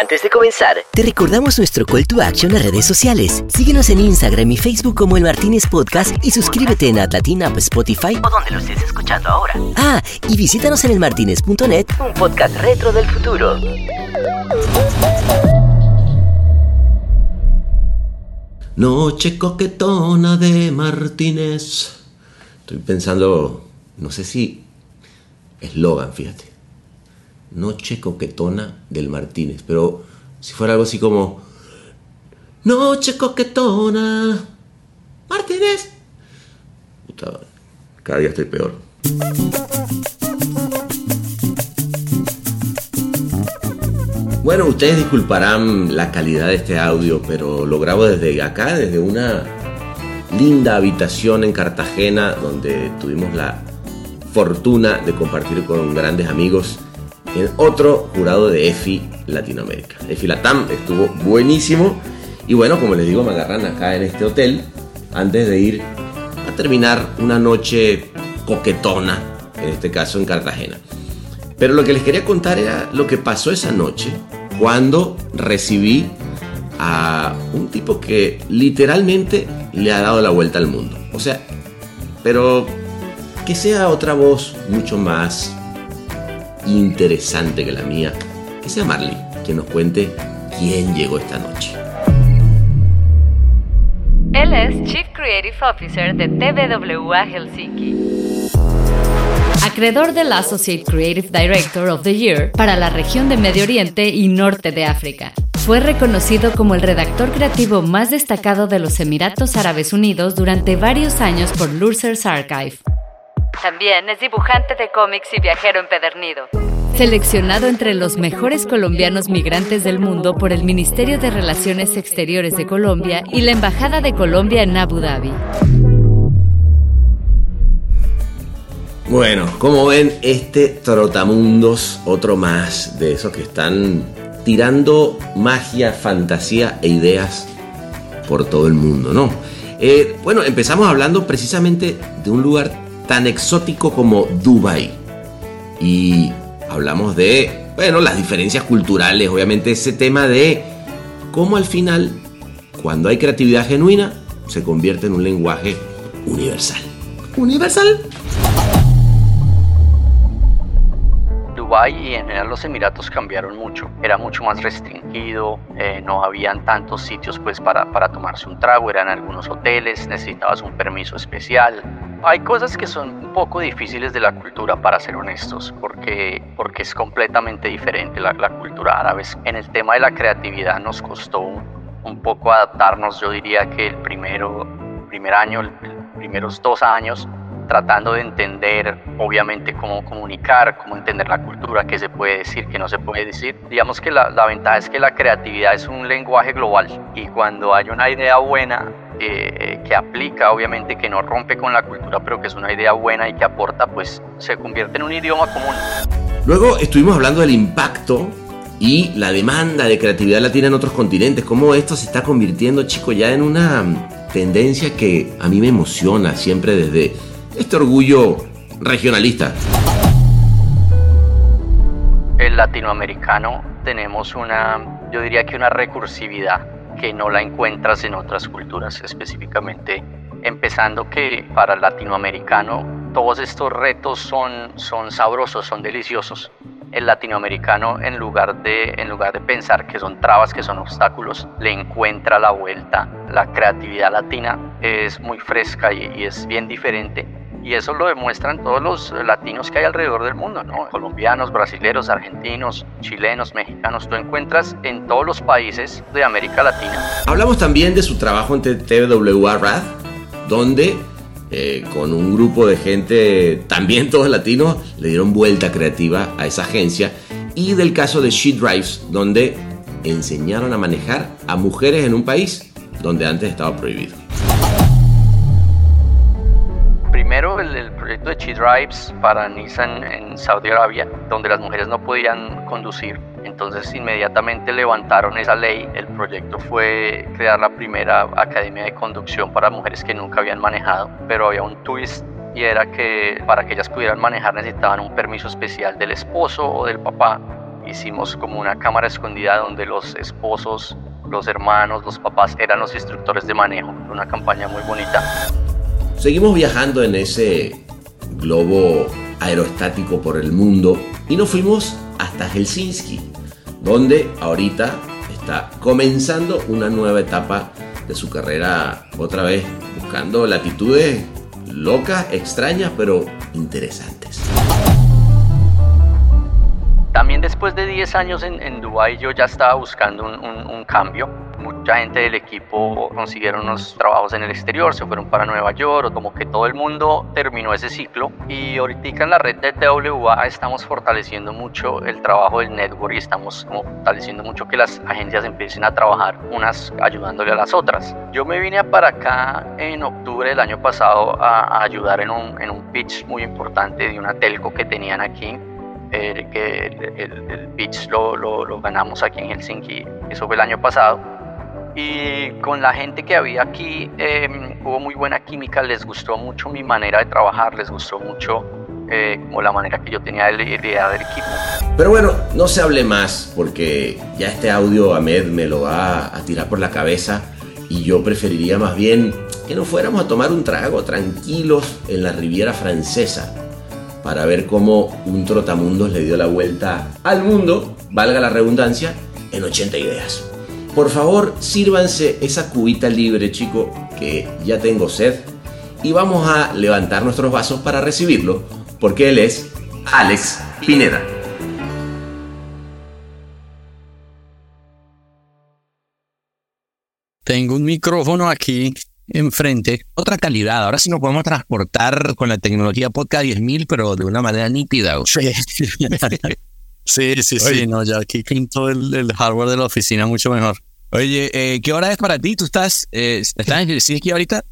Antes de comenzar, te recordamos nuestro call to action en redes sociales. Síguenos en Instagram y Facebook como El Martínez Podcast y suscríbete en Atlatina, Spotify o donde lo estés escuchando ahora. Ah, y visítanos en elmartinez.net, un podcast retro del futuro. Noche coquetona de Martínez. Estoy pensando, no sé si eslogan, fíjate. Noche coquetona del Martínez, pero si fuera algo así como Noche coquetona Martínez. Puta, cada día estoy peor. Bueno, ustedes disculparán la calidad de este audio, pero lo grabo desde acá, desde una linda habitación en Cartagena, donde tuvimos la fortuna de compartir con grandes amigos en otro jurado de EFI Latinoamérica. EFI Latam estuvo buenísimo y bueno, como les digo, me agarran acá en este hotel antes de ir a terminar una noche coquetona, en este caso en Cartagena. Pero lo que les quería contar era lo que pasó esa noche cuando recibí a un tipo que literalmente le ha dado la vuelta al mundo. O sea, pero que sea otra voz mucho más interesante que la mía, que sea Marley, que nos cuente quién llegó esta noche. Él es Chief Creative Officer de TBWA Helsinki. Acreedor del Associate Creative Director of the Year para la región de Medio Oriente y Norte de África. Fue reconocido como el redactor creativo más destacado de los Emiratos Árabes Unidos durante varios años por Lursers Archive. También es dibujante de cómics y viajero empedernido. Seleccionado entre los mejores colombianos migrantes del mundo por el Ministerio de Relaciones Exteriores de Colombia y la Embajada de Colombia en Abu Dhabi. Bueno, como ven, este Trotamundos, otro más de esos que están tirando magia, fantasía e ideas por todo el mundo, ¿no? Eh, bueno, empezamos hablando precisamente de un lugar tan exótico como Dubai y hablamos de, bueno, las diferencias culturales, obviamente ese tema de cómo al final, cuando hay creatividad genuina, se convierte en un lenguaje universal. ¿Universal? Dubái y en general los Emiratos cambiaron mucho. Era mucho más restringido, eh, no habían tantos sitios pues para, para tomarse un trago, eran algunos hoteles, necesitabas un permiso especial. Hay cosas que son un poco difíciles de la cultura, para ser honestos, porque, porque es completamente diferente la, la cultura árabe. En el tema de la creatividad nos costó un, poco adaptarnos, yo diría que el primero, primer año, los primeros dos años, tratando de entender, obviamente, cómo comunicar, cómo entender la cultura, qué se puede decir, qué no se puede decir. Digamos que la, la ventaja es que la creatividad es un lenguaje global y cuando hay una idea buena, eh, que aplica, obviamente, que no rompe con la cultura, pero que es una idea buena y que aporta, pues se convierte en un idioma común. Luego estuvimos hablando del impacto y la demanda de creatividad latina en otros continentes, cómo esto se está convirtiendo, chico, ya en una tendencia que a mí me emociona siempre desde este orgullo regionalista. El latinoamericano tenemos una, yo diría que una recursividad que no la encuentras en otras culturas, específicamente empezando que para el latinoamericano todos estos retos son, son sabrosos, son deliciosos. El latinoamericano en lugar, de, en lugar de pensar que son trabas, que son obstáculos, le encuentra la vuelta. La creatividad latina es muy fresca y, y es bien diferente y eso lo demuestran todos los latinos que hay alrededor del mundo, ¿no? Colombianos, brasileños, argentinos, chilenos, mexicanos. Tú encuentras en todos los países de América Latina. Hablamos también de su trabajo en TWA RAD, donde eh, con un grupo de gente, también todos latinos, le dieron vuelta creativa a esa agencia. Y del caso de She Drives, donde enseñaron a manejar a mujeres en un país donde antes estaba prohibido. Primero el, proyecto de Chi Drives para Nissan en Saudi Arabia, donde las mujeres no podían conducir. Entonces inmediatamente levantaron esa ley. El proyecto fue crear la primera academia de conducción para mujeres que nunca habían manejado, pero había un twist y era que para que ellas pudieran manejar necesitaban un permiso especial del esposo o del papá hicimos como una cámara escondida donde los esposos, los hermanos, los papás eran los instructores de manejo. Una campaña muy bonita. Seguimos viajando en ese globo aerostático por el mundo y nos fuimos hasta Helsinki, donde ahorita está comenzando una nueva etapa de su carrera otra vez, buscando latitudes locas, extrañas, pero interesantes. También después de 10 años en, en Dubái yo ya estaba buscando un, cambio. Mucha gente del equipo consiguieron unos trabajos en el exterior, se fueron para Nueva York, o como que todo el mundo terminó ese ciclo. Y ahorita en la red de TWA estamos fortaleciendo mucho el trabajo del network y estamos como fortaleciendo mucho que las agencias empiecen a trabajar unas ayudándole a las otras. Yo me vine para acá en octubre del año pasado a, ayudar en un, en un pitch muy importante de una telco que tenían aquí que el, el, pitch lo, lo, ganamos aquí en Helsinki, eso fue el año pasado. Y con la gente que había aquí em, hubo muy buena química, les gustó mucho mi manera de trabajar, les gustó mucho eh, como la manera que yo tenía de idea del equipo. Pero bueno, no se hable más porque ya este audio Ahmed me lo va a tirar por la cabeza y yo preferiría más bien que nos fuéramos a tomar un trago tranquilos en la Riviera Francesa para ver cómo un trotamundos le dio la vuelta al mundo, valga la redundancia, en 80 ideas. Por favor, sírvanse esa cubita libre, chico, que ya tengo sed, y vamos a levantar nuestros vasos para recibirlo, porque él es Alex Pineda. Tengo un micrófono aquí enfrente. Otra calidad. Ahora sí nos podemos transportar con la tecnología podcast 10.000, pero de una manera nítida. Sí, sí, sí, no, ya aquí pinto el, el, hardware de la oficina mucho mejor. Oye, eh, ¿qué hora es para ti? ¿Tú estás, eh, estás en aquí ahorita?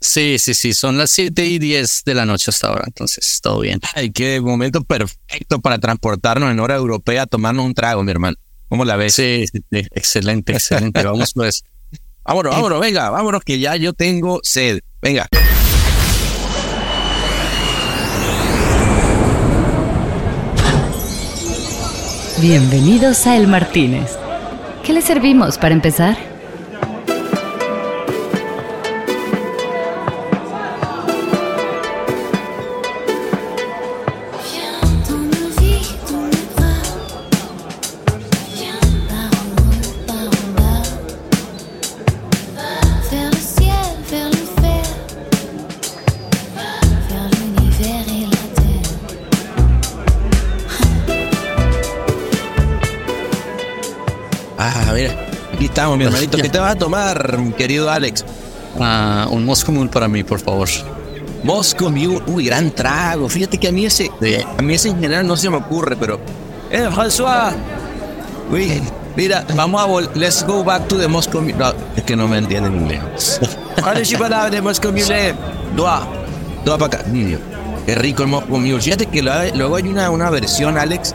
Sí, sí, sí, son las 7 y 10 de la noche hasta ahora, entonces todo bien. Ay, qué momento perfecto para transportarnos en hora europea a tomarnos un trago, mi hermano. ¿Cómo la ves? Sí, sí, sí. excelente, excelente. Vamos pues. Vámonos, vámonos, venga, vámonos que ya yo tengo sed. Venga. Bienvenidos a El Martínez. ¿Qué le servimos para empezar? Estamos, mi hermanito. ¿Qué te vas a tomar, querido Alex? Uh, un Moscow Mule para mí, por favor. Moscow Mule, uy, gran trago. Fíjate que a mí ese, a mí ese en general no se me ocurre, pero. Eh, François. Uy, mira, vamos a volver. Let's go back to the Moscow Mule. No, es que no me entienden inglés. ¿Cuál es la de Moscow Mule? Doa, doa para acá. Qué rico el Moscow Mule. Fíjate que luego hay una, una versión, Alex,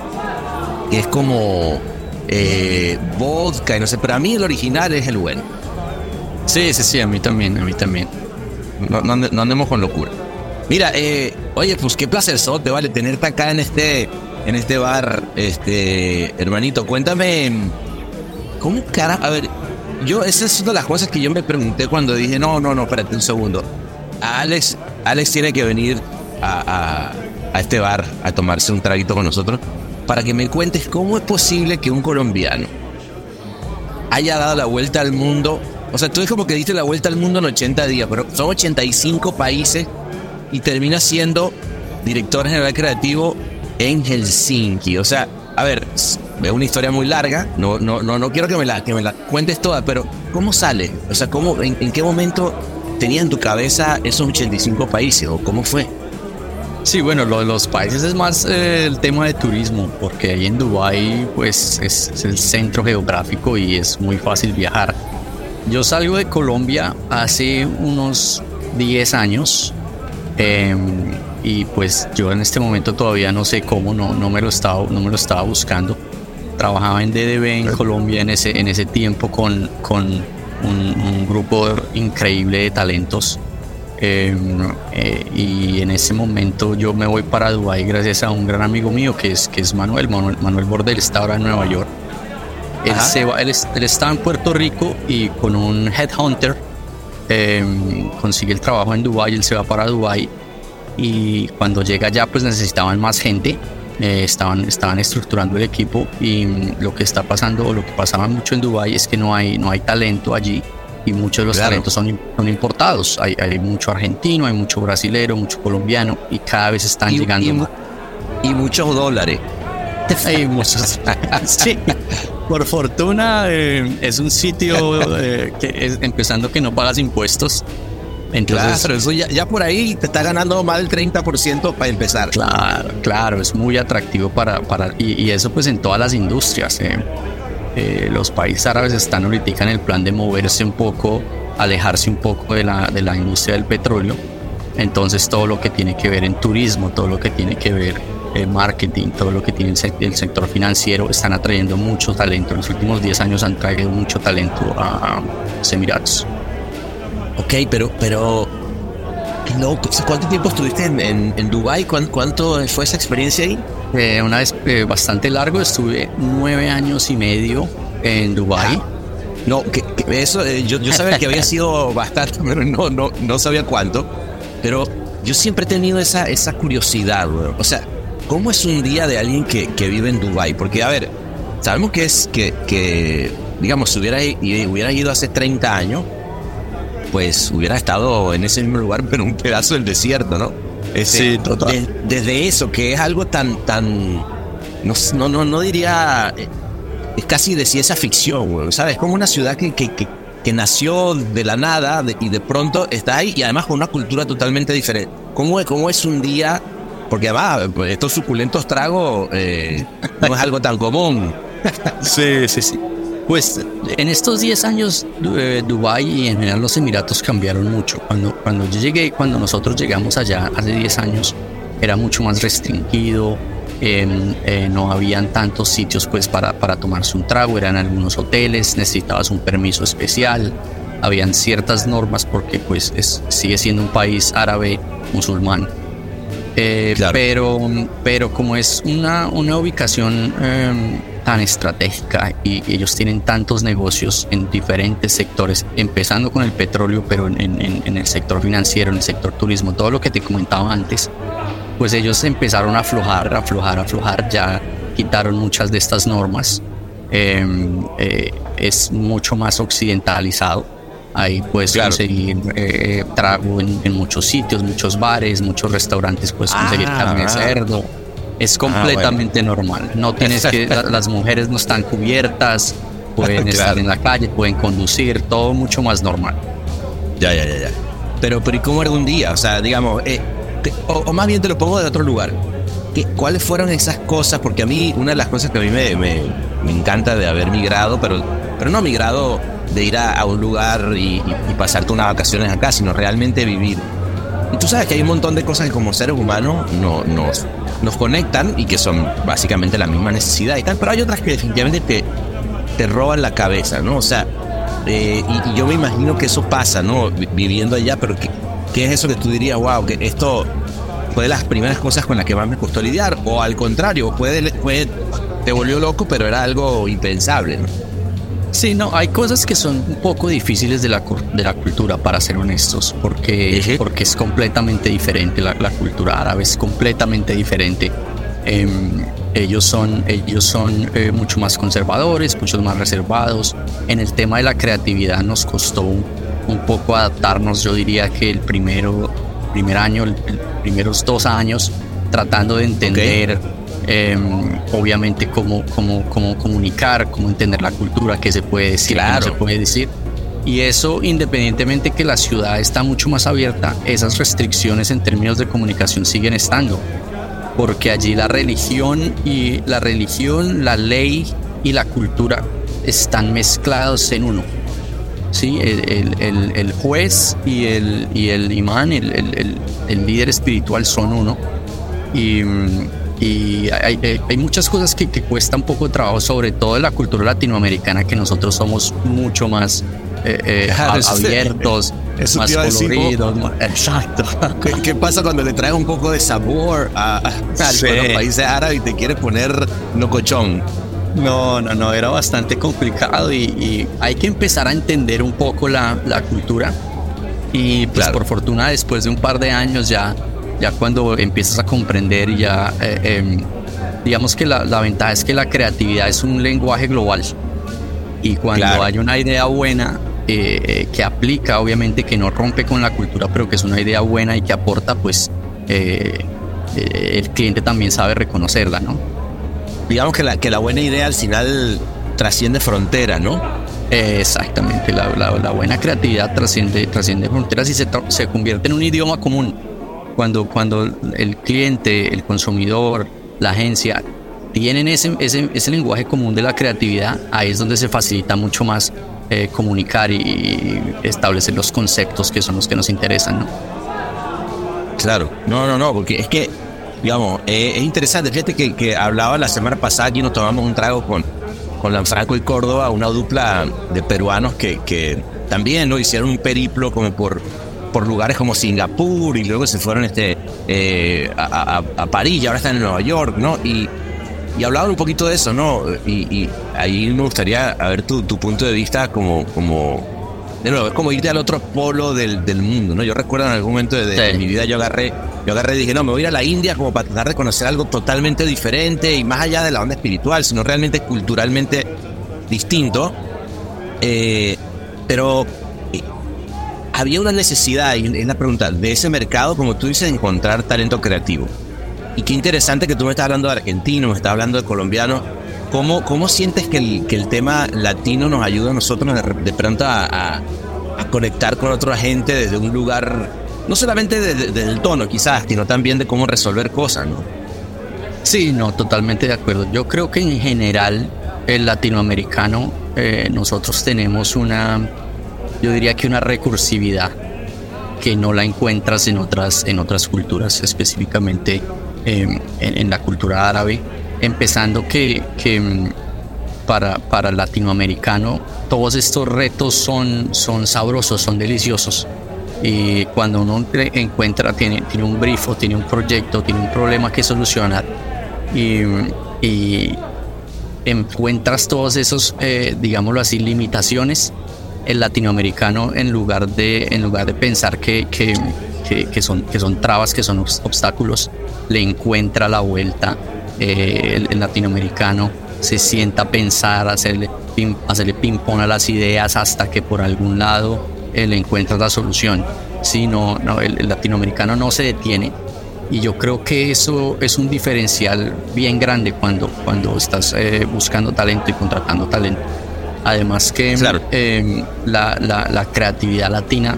que es como eh, vodka y no sé, pero a mí el original es el bueno. Sí, sí, sí, a mí también, a mí también. No, no, andemos con locura. Mira, eh, oye, pues qué placer te vale, tenerte acá en este, en este bar, este, hermanito. Cuéntame, ¿cómo cara? A ver, yo, esa es una de las cosas que yo me pregunté cuando dije, no, no, no, espérate un segundo. Alex, Alex tiene que venir a, a, a este bar a tomarse un traguito con nosotros para que me cuentes cómo es posible que un colombiano haya dado la vuelta al mundo. O sea, tú es como que diste la vuelta al mundo en 80 días, pero son 85 países y termina siendo director general creativo en Helsinki. O sea, a ver, es una historia muy larga, no, no, no, no quiero que me, la, que me la cuentes toda, pero ¿cómo sale? O sea, ¿cómo, en, en qué momento tenía en tu cabeza esos 85 países o cómo fue? Sí, bueno, lo de los países es más eh, el tema de turismo, porque ahí en Dubái pues es, el centro geográfico y es muy fácil viajar. Yo salgo de Colombia hace unos 10 años em, y pues yo en este momento todavía no sé cómo, no, no, me, lo estaba, no me lo estaba buscando. Trabajaba en DDB en Colombia en ese, en ese tiempo con, con un, un grupo increíble de talentos Em, eh, y en ese momento yo me voy para Dubái gracias a un gran amigo mío que es, que es Manuel, Manuel, Bordel, está ahora en Nueva York. Él, se va, él, estaba en Puerto Rico y con un headhunter em, consigue el trabajo en Dubái, él se va para Dubái y cuando llega allá pues necesitaban más gente, eh, estaban, estaban estructurando el equipo y lo que está pasando o lo que pasaba mucho en Dubái es que no hay, no hay talento allí y muchos de los talentos son, son importados. Hay, hay, mucho argentino, hay mucho brasilero, mucho colombiano y cada vez están llegando. Y, muchos dólares. Hay muchos. sí. Por fortuna eh, es un sitio eh, que es, empezando que no pagas impuestos. Entonces, claro, eso ya, ya, por ahí te está ganando más del 30% para empezar. Claro, claro, es muy atractivo para, para y, y eso pues en todas las industrias. Eh. Eh, los países árabes están ahorita en el plan de moverse un poco, alejarse un poco de la, de la industria del petróleo. Entonces todo lo que tiene que ver en turismo, todo lo que tiene que ver en marketing, todo lo que tiene el, sector financiero, están atrayendo mucho talento. En los últimos 10 años han traído mucho talento a los Emiratos. Ok, pero, pero ¿Cuánto tiempo estuviste en, en, en Dubái? ¿Cuánto, fue esa experiencia ahí? Eh, una vez eh, bastante largo, estuve nueve años y medio en Dubái. No, que, eso, eh, yo, yo, sabía que había sido bastante, pero no, no, no sabía cuánto. Pero yo siempre he tenido esa, esa curiosidad, O sea, ¿cómo es un día de alguien que, que vive en Dubái? Porque, a ver, sabemos que es que, que digamos, si hubiera, hubiera ido hace 30 años, pues hubiera estado en ese mismo lugar, pero un pedazo del desierto, ¿no? sí, total. desde eso, que es algo tan, tan, no, no, no, diría, eh, es casi de ciencia ficción, ¿sabes? Como una ciudad que, que, que, nació de la nada y de pronto está ahí y además con una cultura totalmente diferente. ¿Cómo, cómo es un día? Porque pues, estos suculentos tragos eh, no es algo tan común. sí, sí, sí. Pues en estos 10 años eh, Dubái y en general los Emiratos cambiaron mucho. Cuando, cuando yo llegué, cuando nosotros llegamos allá hace 10 años, era mucho más restringido, eh, no habían tantos sitios pues para, para tomarse un trago, eran algunos hoteles, necesitabas un permiso especial, habían ciertas normas porque pues es, sigue siendo un país árabe musulmán. Eh, pero, pero como es una, una ubicación em, tan estratégica y ellos tienen tantos negocios en diferentes sectores, empezando con el petróleo, pero en, el sector financiero, en el sector turismo, todo lo que te comentaba antes, pues ellos empezaron a aflojar, aflojar, aflojar, ya quitaron muchas de estas normas. Em, eh, es mucho más occidentalizado. Ahí puedes conseguir eh, trago en, muchos sitios, muchos bares, muchos restaurantes, puedes conseguir ah, carne de cerdo es ah, completamente normal. No tienes que, las mujeres no están cubiertas, pueden estar en la calle, pueden conducir, todo mucho más normal. Ya, ya, ya, ya. Pero, pero ¿y cómo era un día? O sea, digamos, o, más bien te lo pongo de otro lugar. ¿Qué, ¿Cuáles fueron esas cosas? Porque a mí, una de las cosas que a mí me, me, encanta de haber migrado, pero, pero no migrado de ir a, un lugar y, y, pasarte unas vacaciones acá, sino realmente vivir. Y tú sabes que hay un montón de cosas que como seres humanos no, nos, nos conectan y que son básicamente la misma necesidad y tal, pero hay otras que definitivamente te, te roban la cabeza, ¿no? O sea, eh, y, yo me imagino que eso pasa, ¿no? Viviendo allá, pero ¿qué, ¿qué, es eso que tú dirías, wow, que esto fue de las primeras cosas con las que más me costó lidiar? O al contrario, puede, puede, te volvió loco, pero era algo impensable, ¿no? Sí, no, hay cosas que son un poco difíciles de la, de la cultura, para ser honestos, porque, porque es completamente diferente. La, cultura árabe es completamente diferente. Em, ellos son, ellos son eh, mucho más conservadores, mucho más reservados. En el tema de la creatividad nos costó un, poco adaptarnos. Yo diría que el primero, primer año, los primeros dos años, tratando de entender. Em, obviamente cómo, cómo, cómo, comunicar, cómo entender la cultura, qué se puede decir, qué no se puede decir. Y eso, independientemente que la ciudad está mucho más abierta, esas restricciones en términos de comunicación siguen estando. Porque allí la religión y la religión, la ley y la cultura están mezclados en uno. ¿Sí? El, el, el, juez y el, y el imán, el, el líder espiritual son uno. Y, y hay, hay, muchas cosas que, que cuesta un poco trabajo, sobre todo en la cultura latinoamericana, que nosotros somos mucho más eh, abiertos, más coloridos. exacto. ¿Qué, pasa cuando le traes un poco de sabor a, a, los países árabes y te quieres poner locochón? No, no, no, era bastante complicado y, hay que empezar a entender un poco la, la cultura. Y pues por fortuna después de un par de años ya, ya cuando empiezas a comprender y ya, eh, em, digamos que la, la, ventaja es que la creatividad es un lenguaje global. Y cuando hay una idea buena eh, eh, que aplica, obviamente que no rompe con la cultura, pero que es una idea buena y que aporta, pues el cliente también sabe reconocerla, ¿no? Digamos que la, que la buena idea al final trasciende fronteras, ¿no? exactamente, la, la, buena creatividad trasciende, trasciende fronteras y se, se convierte en un idioma común. Cuando, cuando el cliente, el consumidor, la agencia tienen ese, ese, ese lenguaje común de la creatividad, ahí es donde se facilita mucho más eh, comunicar y establecer los conceptos que son los que nos interesan, ¿no? Claro, no, no, no, porque es que digamos, eh, es interesante. Fíjate que, que, hablaba la semana pasada aquí nos tomamos un trago con, con Lanfranco y Córdoba, una dupla de peruanos que, que también ¿no? hicieron un periplo como por, por lugares como Singapur y luego se fueron este, eh, a, a, París y ahora están en Nueva York, ¿no? Y, y hablaban un poquito de eso, ¿no? Y, y ahí me gustaría ver tu, tu punto de vista como, como, de nuevo, es como irte al otro polo del, del mundo, ¿no? Yo recuerdo en algún momento de, mi vida yo agarré, yo agarré y dije, no, me voy a ir a la India como para tratar de conocer algo totalmente diferente y más allá de la onda espiritual, sino realmente culturalmente distinto. Eh, pero eh, había una necesidad, y es la pregunta, de ese mercado, como tú dices, de encontrar talento creativo. Y qué interesante que tú me estás hablando de argentino, me estás hablando de colombiano ¿Cómo, cómo sientes que el, que el tema latino nos ayuda a nosotros de, pronto a, conectar con otra gente desde un lugar, no solamente desde, el tono quizás, sino también de cómo resolver cosas, ¿no? Sí, no, totalmente de acuerdo. Yo creo que en general el latinoamericano, eh, nosotros tenemos una, yo diría que una recursividad que no la encuentras en otras, en otras culturas, específicamente em, en, la cultura árabe empezando que, mm, para, para el latinoamericano todos estos retos son, son sabrosos, son deliciosos. Y cuando uno encuentra, tiene, tiene un brifo, tiene un proyecto, tiene un problema que solucionar y, y encuentras todos esos, eh, digámoslo así, limitaciones, el latinoamericano en lugar de, en lugar de pensar que, que, que, son, que son trabas, que son obstáculos, le encuentra la vuelta eh, el, latinoamericano se sienta a pensar, hacerle hacerle ping pong a las ideas hasta que por algún lado él encuentra la solución. Si no, no el, latinoamericano no se detiene y yo creo que eso es un diferencial bien grande cuando, cuando estás eh, buscando talento y contratando talento. Además que em, la, la, la, creatividad latina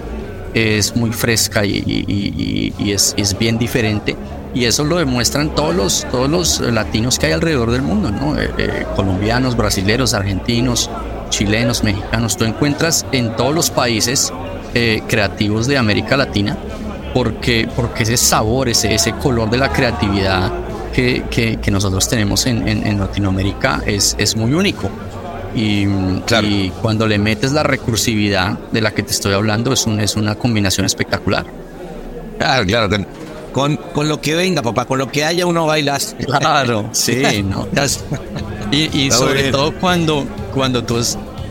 es muy fresca y, y, y es, es bien diferente y eso lo demuestran todos los, todos los latinos que hay alrededor del mundo, ¿no? Eh, eh, colombianos, brasileños, argentinos, chilenos, mexicanos. Tú encuentras en todos los países eh, creativos de América Latina porque, porque ese sabor, ese, ese color de la creatividad que, que, nosotros tenemos en, en, Latinoamérica es, es muy único. Y, y, cuando le metes la recursividad de la que te estoy hablando, es, un, es una combinación espectacular. Claro, claro con, con lo que venga, papá, con lo que haya uno bailas. Claro, sí, ¿no? Y, y sobre todo cuando, cuando tú,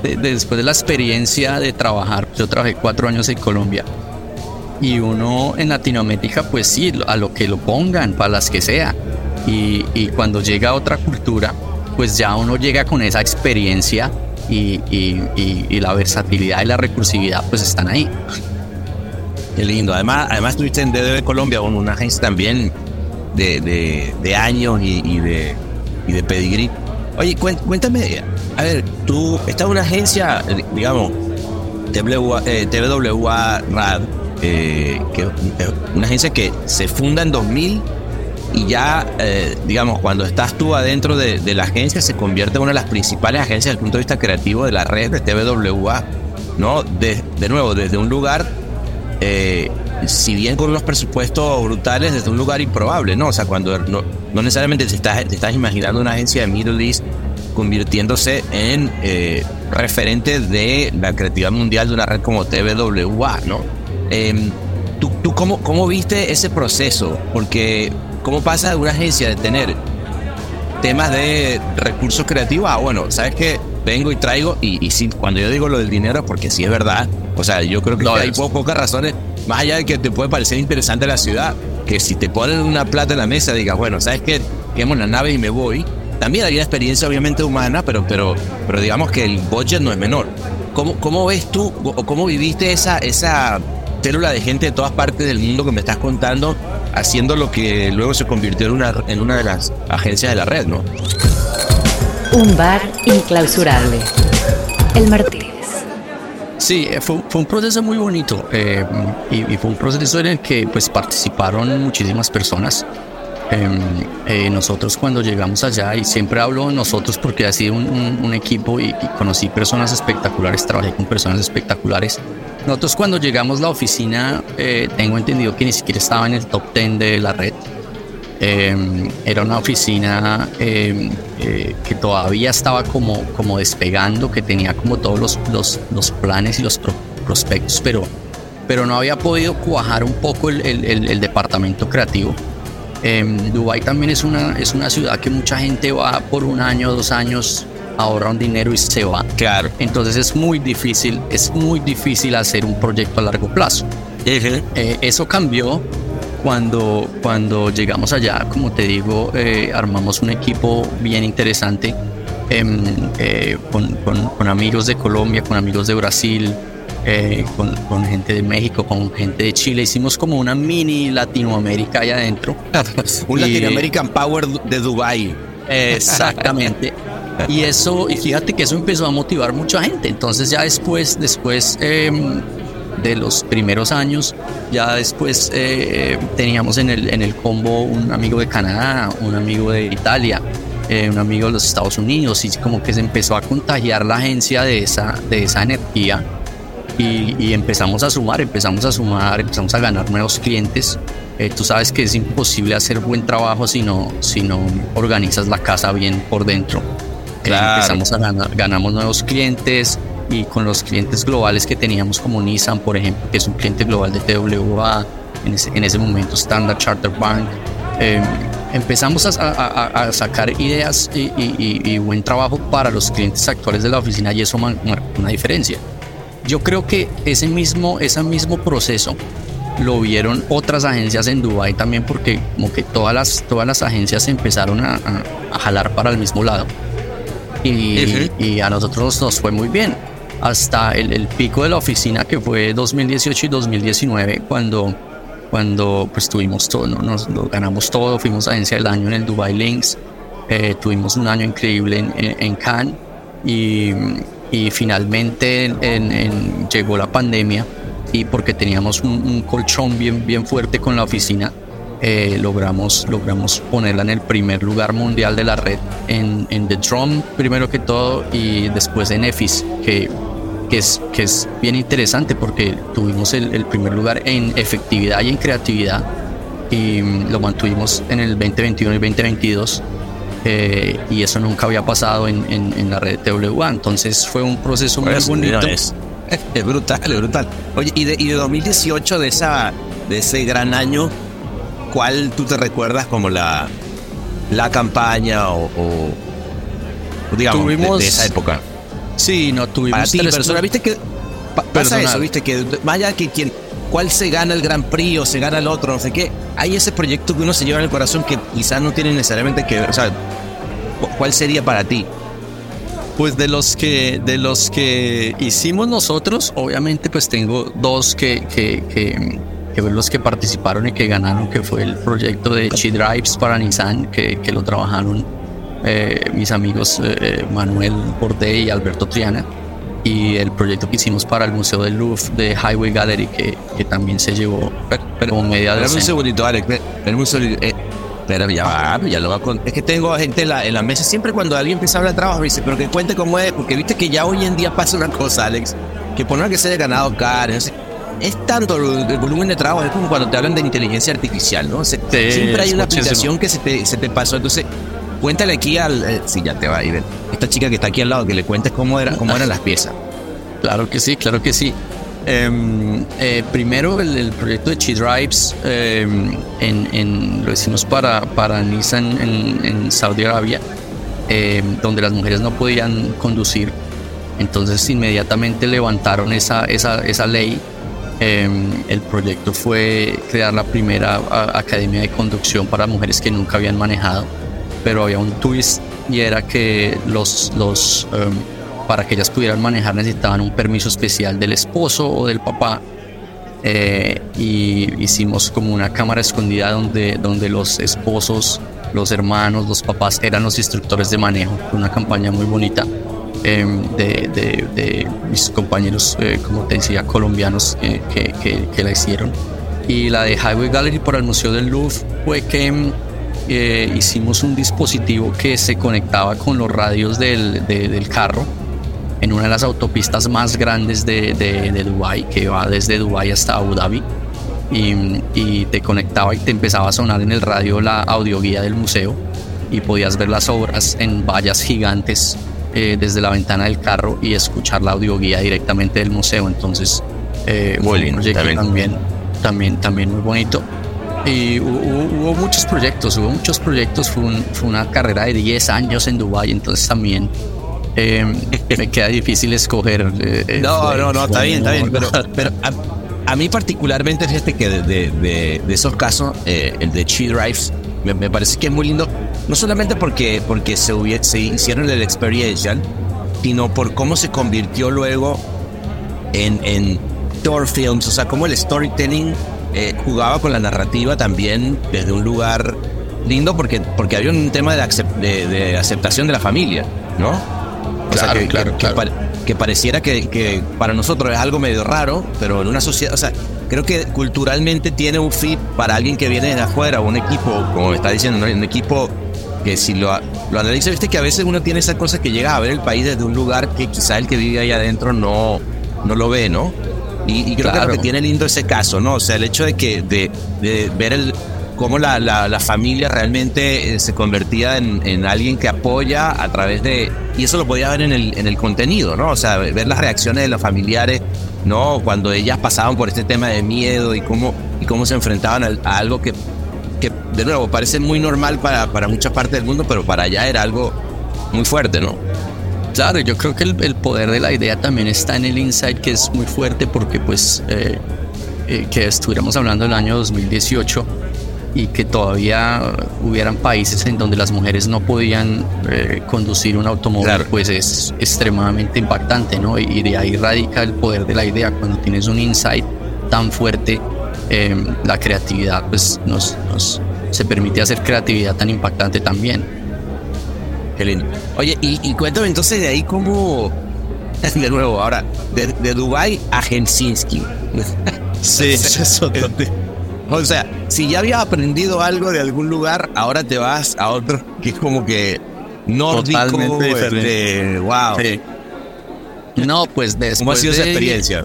después de la experiencia de trabajar, yo trabajé cuatro años en Colombia, y uno en Latinoamérica, pues sí, a lo que lo pongan, para las que sea. Y, y cuando llega a otra cultura, pues ya uno llega con esa experiencia y, y, y, la versatilidad y la recursividad pues están ahí. Qué lindo. Además, además estuviste en DDB Colombia una agencia también de, de, años y, de, y de pedigrí. Oye, cuéntame, a ver, tú, estás en una agencia, digamos, TWA, eh, RAD, eh, una agencia que se funda en 2000 y ya, eh, digamos, cuando estás tú adentro de, la agencia, se convierte en una de las principales agencias desde el punto de vista creativo de la red de TWA, ¿no? De, nuevo, desde un lugar eh, si bien con unos presupuestos brutales desde un lugar improbable, ¿no? O sea, cuando necesariamente te estás, te estás, imaginando una agencia de Middle East convirtiéndose en eh, referente de la creatividad mundial de una red como TVWA, ¿no? Em, ¿Tú, tú cómo, cómo viste ese proceso? Porque, ¿cómo pasa de una agencia de tener temas de recursos creativos? Ah, bueno, ¿sabes qué? Vengo y traigo, y, y sí, cuando yo digo lo del dinero, porque sí es verdad, o sea, yo creo que hay pocas razones, más allá de que te puede parecer interesante la ciudad, que si te ponen una plata en la mesa, digas, bueno, ¿sabes qué? Quemo la nave y me voy. También hay una experiencia obviamente humana, pero, pero, pero digamos que el budget no es menor. ¿Cómo, cómo ves tú o cómo viviste esa, esa célula de gente de todas partes del mundo que me estás contando, haciendo lo que luego se convirtió en una, en una de las agencias de la red, ¿no? Un bar inclausurable. El Martínez. Sí, eh, fue, fue un proceso muy bonito eh, y, y, fue un proceso en el que pues participaron muchísimas personas. Em, eh, nosotros cuando llegamos allá, y siempre hablo nosotros porque ha sido un, un, un equipo y, y, conocí personas espectaculares, trabajé con personas espectaculares. Nosotros cuando llegamos a la oficina, eh, tengo entendido que ni siquiera estaba en el top 10 de la red. Eh, era una oficina eh, eh, que todavía estaba como, como despegando, que tenía como todos los, los, los planes y los pro prospectos, pero, pero no había podido cuajar un poco el, el, el departamento creativo. Dubai también es una, es una ciudad que mucha gente va por un año, dos años, ahorra un dinero y se va. Claro. Entonces es muy difícil, es muy difícil hacer un proyecto a largo plazo. Uh -huh. eh, eso cambió cuando, cuando llegamos allá, como te digo, eh, armamos un equipo bien interesante eh, con, con, con, amigos de Colombia, con amigos de Brasil, eh, con, con, gente de México, con gente de Chile. Hicimos como una mini Latinoamérica ahí adentro. un Latin American Power de Dubai. Exactamente. y eso, y fíjate que eso empezó a motivar mucha gente. Entonces ya después, después eh, de los primeros años, ya después eh, teníamos en el, en el combo un amigo de Canadá, un amigo de Italia, eh, un amigo de los Estados Unidos y como que se empezó a contagiar la agencia de esa, de esa energía y, y empezamos a sumar, empezamos a sumar, empezamos a ganar nuevos clientes. Eh, tú sabes que es imposible hacer buen trabajo si no, si no organizas la casa bien por dentro. Claro. Eh, empezamos a ganar, ganamos nuevos clientes y con los clientes globales que teníamos como Nissan, por ejemplo, que es un cliente global de TWA, en ese, en ese momento Standard Charter Bank, eh, empezamos a, a, a, sacar ideas y, y, y, buen trabajo para los clientes actuales de la oficina y eso marca una diferencia. Yo creo que ese mismo, ese mismo proceso lo vieron otras agencias en Dubai también porque como que todas las, todas las agencias empezaron a, a jalar para el mismo lado y, uh -huh. y, a nosotros nos fue muy bien hasta el, el, pico de la oficina que fue 2018 y 2019 cuando cuando pues tuvimos todo ¿no? nos lo ganamos todo fuimos agencia del año en el Dubai Links eh, tuvimos un año increíble en, en, en Cannes y, y finalmente en, llegó la pandemia y porque teníamos un, un, colchón bien, bien fuerte con la oficina, eh, logramos, logramos ponerla en el primer lugar mundial de la red en, en The Drum, primero que todo, y después en EFIS, que, que, es, que es bien interesante porque tuvimos el, el primer lugar en efectividad y en creatividad y lo mantuvimos en el 2021 y 2022. Eh, y eso nunca había pasado en, en, en, la red TWA. Entonces fue un proceso muy pues, bonito. Es, es, brutal, es brutal. Oye, y de, y de 2018, de, esa, de ese gran año, ¿cuál tú te recuerdas como la, la campaña o, o digamos, tuvimos, de, de, esa época? Sí, no tuvimos. Para ti, persona, viste que pa, pasa eso, viste que allá que quien cuál se gana el Gran Prix o se gana el otro, no sé qué. Hay ese proyecto que uno se lleva en el corazón que quizás no tiene necesariamente que ver. O sea, ¿cuál sería para ti? Pues de los que de los que hicimos nosotros, obviamente, pues tengo dos que, que, que, que los que participaron y que ganaron, que fue el proyecto de Chi Drives para Nissan, que, que lo trabajaron eh, mis amigos eh, Manuel Borde y Alberto Triana y el proyecto que hicimos para el Museo del Louvre de Highway Gallery que, que también se llevó como media de un segundito Alex pero, eh, pero ya va ya lo va con es que tengo gente en la, en la, mesa siempre cuando alguien empieza a hablar de trabajo me dice pero que cuente cómo es porque viste que ya hoy en día pasa una cosa Alex que por una que se haya ganado caro no sé, es tanto el, el, volumen de trabajo es como cuando te hablan de inteligencia artificial no se, sí, siempre hay una aplicación que se te, se te pasó entonces cuéntale aquí al. Eh, sí, ya te va a ir. esta chica que está aquí al lado, que le cuentes cómo, era, cómo eran las piezas. Claro que sí, claro que sí. Em, eh, primero el, proyecto de Chi Drives em, en, lo hicimos para, para Nissan en, en Saudi Arabia, em, donde las mujeres no podían conducir. Entonces inmediatamente levantaron esa, esa, esa ley. El proyecto fue crear la primera academia de conducción para mujeres que nunca habían manejado, pero había un twist y era que los, los para que ellas pudieran manejar necesitaban un permiso especial del esposo o del papá. Eh, y hicimos como una cámara escondida donde, donde los esposos, los hermanos, los papás eran los instructores de manejo. Una campaña muy bonita em, de, de, mis compañeros, eh, como te decía, colombianos eh, que, que, la hicieron. Y la de Highway Gallery por el Museo del Louvre fue que em, hicimos un dispositivo que se conectaba con los radios del, del carro en una de las autopistas más grandes de, de, Dubái, que va desde Dubái hasta Abu Dhabi. Y, te conectaba y te empezaba a sonar en el radio la audioguía del museo y podías ver las obras en vallas gigantes eh, desde la ventana del carro y escuchar la audioguía directamente del museo. Entonces, eh, muy lindo, también. también, también, muy bonito. Y hubo, muchos proyectos, hubo muchos proyectos, fue, fue, una carrera de 10 años en Dubái, entonces también eh, me queda difícil escoger. Eh, no, no, no, está bien, está bien. Pero, pero a, mí particularmente, fíjate que de, de, esos casos, eh, el de Chi Drives, me, parece que es muy lindo, no solamente porque, porque se, se hicieron el experiential, sino por cómo se convirtió luego en, en tour films, o sea, cómo el storytelling eh, jugaba con la narrativa también desde un lugar lindo porque, porque había un tema de, de aceptación de la familia, ¿no? que, pareciera que, para nosotros es algo medio raro, pero en una sociedad, o sea, creo que culturalmente tiene un fit para alguien que viene de afuera, un equipo, como está diciendo, un equipo que si lo, lo analiza, viste que a veces uno tiene esa cosa que llega a ver el país desde un lugar que quizá el que vive ahí adentro no, no lo ve, ¿no? Y, creo que lo que tiene lindo ese caso, ¿no? O sea, el hecho de que de, de ver el, cómo la, la, familia realmente eh, se convertía en, en, alguien que apoya a través de... Y eso lo podía ver en el, en el contenido, ¿no? O sea, ver las reacciones de los familiares, ¿no? Cuando ellas pasaban por este tema de miedo y cómo, y cómo se enfrentaban a, algo que, que, de nuevo, parece muy normal para, para muchas partes del mundo, pero para allá era algo muy fuerte, ¿no? Claro, yo creo que el, el, poder de la idea también está en el insight, que es muy fuerte porque pues eh, eh, que estuviéramos hablando del año 2018 y que todavía hubieran países en donde las mujeres no podían eh, conducir un automóvil, pues es extremadamente impactante, ¿no? Y de ahí radica el poder de la idea. Cuando tienes un insight tan fuerte, em, la creatividad, pues nos, nos, se permite hacer creatividad tan impactante también. Qué lindo. Oye, y, cuéntame entonces de ahí cómo, de nuevo, ahora, de, de Dubai a Helsinki. Sí, eso o sea, si ya habías aprendido algo de algún lugar, ahora te vas a otro que es como que nórdico, Totalmente este, wow. No, pues después ¿Cómo ha sido esa experiencia?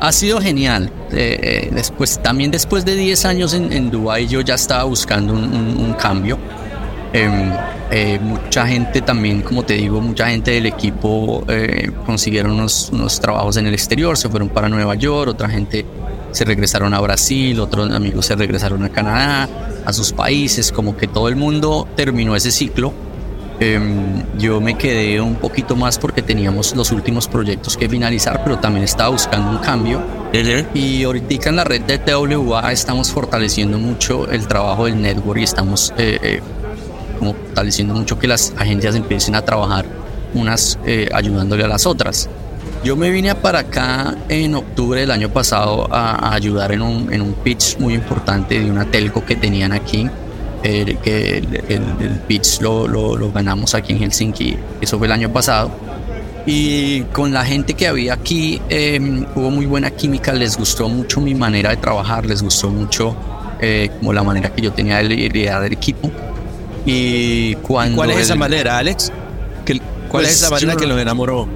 Ha sido genial. Eh, eh, después, también después de 10 años en, en Dubái yo ya estaba buscando un, cambio. Em, eh, mucha gente también, como te digo, mucha gente del equipo consiguieron unos, unos trabajos en el exterior, se fueron para Nueva York, otra gente se regresaron a Brasil, otros amigos se regresaron a Canadá, a sus países, como que todo el mundo terminó ese ciclo. Em, yo me quedé un poquito más porque teníamos los últimos proyectos que finalizar, pero también estaba buscando un cambio. Y ahorita en la red de TWA estamos fortaleciendo mucho el trabajo del network y estamos eh, eh, como fortaleciendo mucho que las agencias empiecen a trabajar unas eh, ayudándole a las otras. Yo me vine para acá en octubre del año pasado a, ayudar en un, en un, pitch muy importante de una telco que tenían aquí. Eh, que el, pitch lo, lo, ganamos aquí en Helsinki, eso fue el año pasado. Y con la gente que había aquí em, hubo muy buena química, les gustó mucho mi manera de trabajar, les gustó mucho eh, como la manera que yo tenía de liderar el equipo. Y cuando ¿Cuál es esa manera, Alex? ¿Cuál es pues esa manera que lo enamoró?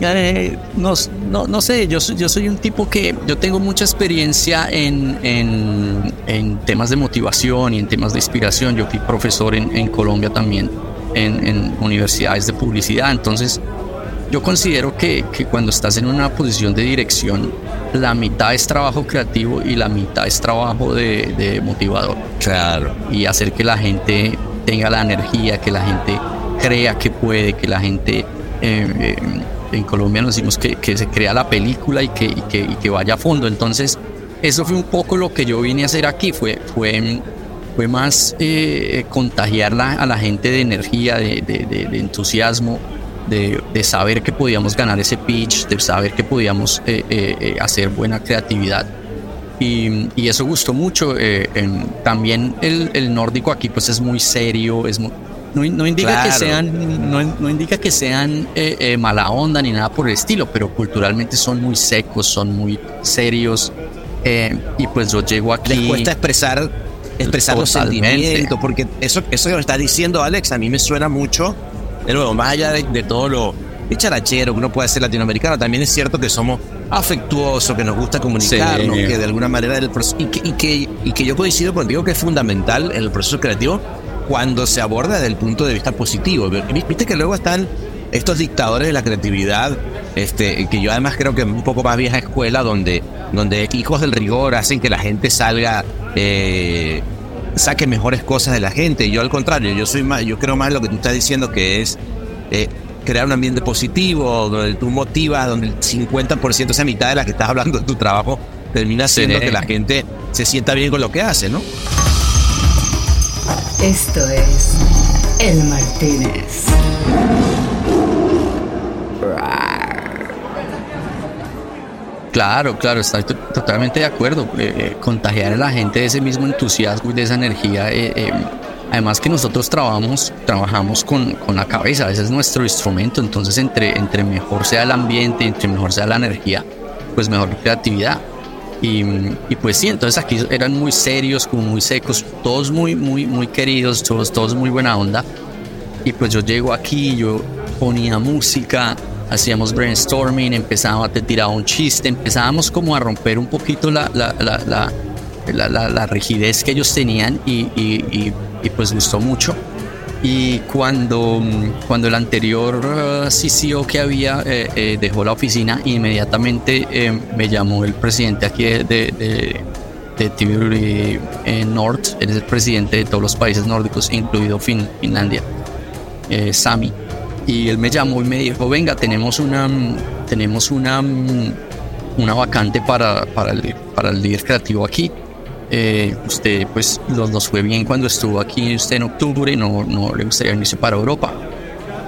Eh, no, no, no, sé, yo, yo soy un tipo que yo tengo mucha experiencia en, en, en temas de motivación y en temas de inspiración. Yo fui profesor en, en Colombia también en, universidades de publicidad. Entonces, yo considero que, que, cuando estás en una posición de dirección, la mitad es trabajo creativo y la mitad es trabajo de, de motivador. Claro. Y hacer que la gente tenga la energía, que la gente crea que puede, que la gente... Eh, eh, en Colombia nos decimos que, que, se crea la película y que, y que, y que vaya a fondo. Entonces, eso fue un poco lo que yo vine a hacer aquí, fue, fue, fue más eh, contagiar a la gente de energía, de, de, entusiasmo, de, de, saber que podíamos ganar ese pitch, de saber que podíamos eh, eh, hacer buena creatividad. Y, y eso gustó mucho. también el, el, nórdico aquí pues es muy serio, es no, no, indica que sean, no, no indica que sean mala onda ni nada por el estilo, pero culturalmente son muy secos, son muy serios. Eh, y pues yo llego aquí. Les cuesta expresar, expresar los sentimientos, porque eso, eso que me está diciendo Alex a mí me suena mucho. De nuevo, más allá de, todo lo charachero que uno puede ser latinoamericano, también es cierto que somos afectuosos, que nos gusta comunicarnos, que de alguna manera del proceso, y que, y que, y que yo coincido contigo que es fundamental en el proceso creativo cuando se aborda desde el punto de vista positivo. Viste que luego están estos dictadores de la creatividad, este, que yo además creo que es un poco más vieja escuela, donde, donde hijos del rigor hacen que la gente salga, eh, saque mejores cosas de la gente. Yo al contrario, yo soy más, yo creo más en lo que tú estás diciendo, que es eh, crear un ambiente positivo, donde tú motivas, donde el 50%, esa mitad de la que estás hablando de tu trabajo, termina siendo que la gente se sienta bien con lo que hace, ¿no? Esto es El Martínez. Claro, claro, estoy totalmente de acuerdo. Eh, eh, contagiar a la gente de ese mismo entusiasmo y de esa energía. Eh, además que nosotros trabajamos, trabajamos con, con, la cabeza, ese es nuestro instrumento. Entonces, entre, entre mejor sea el ambiente, entre mejor sea la energía, pues mejor creatividad. Y, pues sí, entonces aquí eran muy serios, como muy secos, todos muy, muy, muy queridos, todos, todos muy buena onda. Y pues yo llego aquí, yo ponía música, hacíamos brainstorming, empezábamos, te tiraba un chiste, empezábamos como a romper un poquito la, la, la, la rigidez que ellos tenían y, y, pues gustó mucho. Y cuando, cuando el anterior uh, CCO que había eh, eh, dejó la oficina, inmediatamente eh, me llamó el presidente aquí de, de, de, North, él es el presidente de todos los países nórdicos, incluido Finlandia, Sami y él me llamó y me dijo, venga, tenemos una, tenemos una, una vacante para, para, para el líder creativo aquí. Eh, usted pues nos, fue bien cuando estuvo aquí usted en octubre, no, no le gustaría irse para Europa.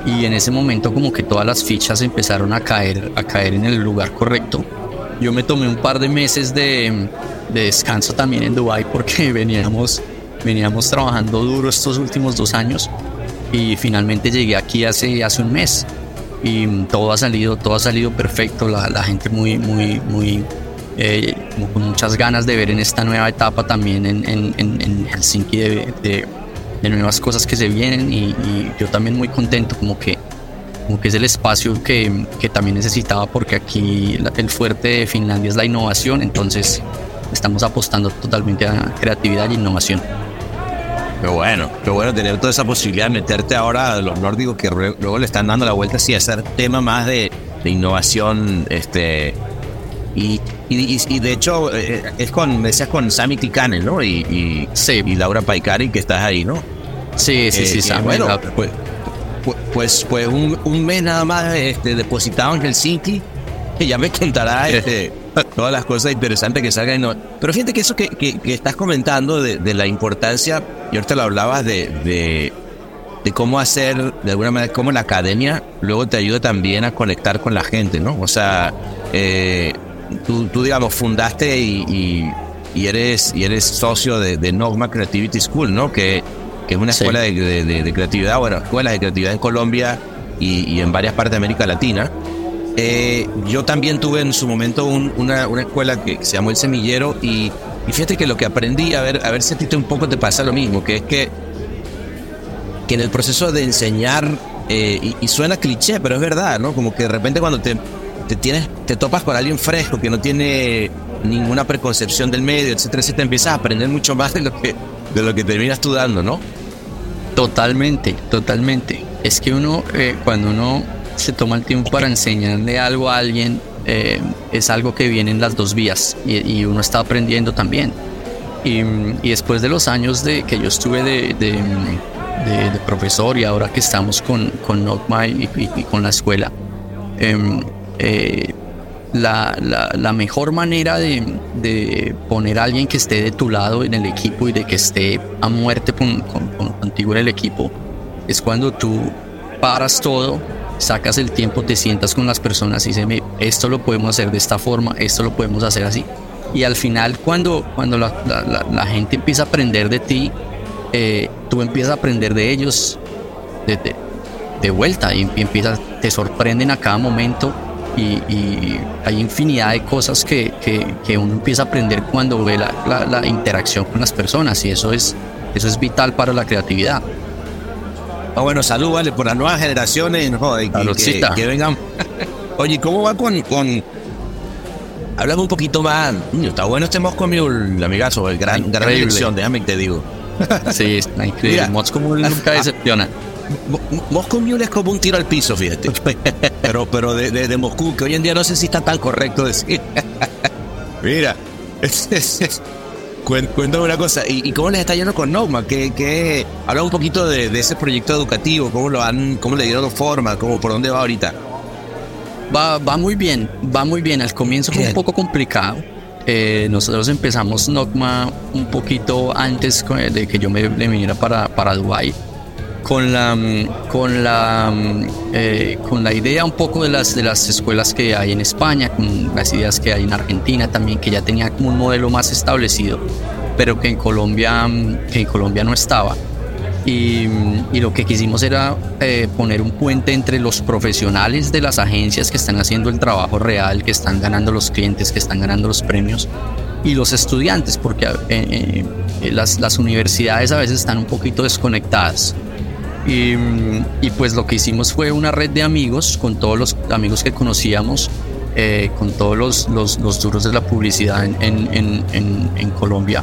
Y en ese momento como que todas las fichas empezaron a caer, a caer en el lugar correcto. Yo me tomé un par de meses de, de descanso también en Dubai porque veníamos, veníamos trabajando duro estos últimos dos años y finalmente llegué aquí hace, hace un mes y todo ha salido, todo ha salido perfecto, la, la gente muy, muy, muy, eh, con muchas ganas de ver en esta nueva etapa también en, en, en Helsinki de, de, de, nuevas cosas que se vienen y, yo también muy contento como que, como que es el espacio que, que también necesitaba porque aquí el fuerte de Finlandia es la innovación, entonces estamos apostando totalmente a creatividad e innovación. Qué bueno, qué bueno tener toda esa posibilidad de meterte ahora a los nórdicos que luego le están dando la vuelta así a hacer tema más de, innovación, este y, y, de hecho eh, es con, me decías con Sammy Tikane, ¿no? Y, y, y Laura Paikari que estás ahí, ¿no? Sí, sí, sí, eh, Bueno, pues, pues, pues, un, un, mes nada más este, depositado en Helsinki, que ya me contará este, todas las cosas interesantes que salgan. Pero fíjate que eso que, que, estás comentando de, de, la importancia, y ahorita lo hablabas de, de, de, cómo hacer, de alguna manera, cómo la academia luego te ayuda también a conectar con la gente, ¿no? O sea, eh, tú, tú, digamos, fundaste y, y, eres, y eres socio de, de Nogma Creativity School, ¿no? Que, que es una escuela de, de, creatividad, bueno, escuelas de creatividad en Colombia y, y en varias partes de América Latina. Eh, yo también tuve en su momento una, una, escuela que se llamó El Semillero y, fíjate que lo que aprendí, a ver, a ver si a ti te un poco te pasa lo mismo, que es que, que en el proceso de enseñar, eh, y, suena cliché, pero es verdad, ¿no? Como que de repente cuando te, te, tienes, te topas con alguien fresco que no tiene ninguna preconcepción del medio, etcétera, etcétera, empiezas a aprender mucho más de lo que, de lo que terminas estudiando, ¿no? Totalmente, totalmente. Es que uno, eh, cuando uno se toma el tiempo para enseñarle algo a alguien, eh, es algo que viene en las dos vías y, uno está aprendiendo también. Y, después de los años de que yo estuve de, de, profesor y ahora que estamos con, con y, con la escuela, em, eh, la, la, mejor manera de, poner a alguien que esté de tu lado en el equipo y de que esté a muerte con, contigo en el equipo es cuando tú paras todo, sacas el tiempo, te sientas con las personas y dices, esto lo podemos hacer de esta forma, esto lo podemos hacer así. Y al final cuando, cuando la, la, gente empieza a aprender de ti, eh, tú empiezas a aprender de ellos de, de, vuelta y empiezas, te sorprenden a cada momento y, hay infinidad de cosas que, que, uno empieza a aprender cuando ve la, la, interacción con las personas y eso es, eso es vital para la creatividad. Ah, bueno, salud, vale, por las nuevas generaciones, joder, que, que, vengan. Oye, ¿cómo va con, con... Háblame un poquito más. Está bueno este Moscow Mule, amigazo, el gran, gran elección, déjame que te digo. Sí, está increíble. Moscow Mule nunca decepciona. Moscow Mule es como un tiro al piso, fíjate. Pero, pero de, de, Moscú, que hoy en día no sé si está tan correcto decir. Mira, cuéntame una cosa. ¿Y, cómo les está yendo con Nogma? ¿Qué, Habla un poquito de, ese proyecto educativo. ¿Cómo, lo han, cómo le dieron forma? ¿Cómo, ¿Por dónde va ahorita? Va, va muy bien, va muy bien. Al comienzo fue un poco complicado. Eh, nosotros empezamos Nogma un poquito antes de que yo me, viniera para, para Dubái con la, con la, eh, con la idea un poco de las, de las escuelas que hay en España, con las ideas que hay en Argentina también, que ya tenía como un modelo más establecido, pero que en Colombia, que en Colombia no estaba. Y, y lo que quisimos era eh, poner un puente entre los profesionales de las agencias que están haciendo el trabajo real, que están ganando los clientes, que están ganando los premios, y los estudiantes, porque eh, las, las universidades a veces están un poquito desconectadas. Y, pues lo que hicimos fue una red de amigos con todos los amigos que conocíamos, eh, con todos los, los, duros de la publicidad en, en, en, en Colombia.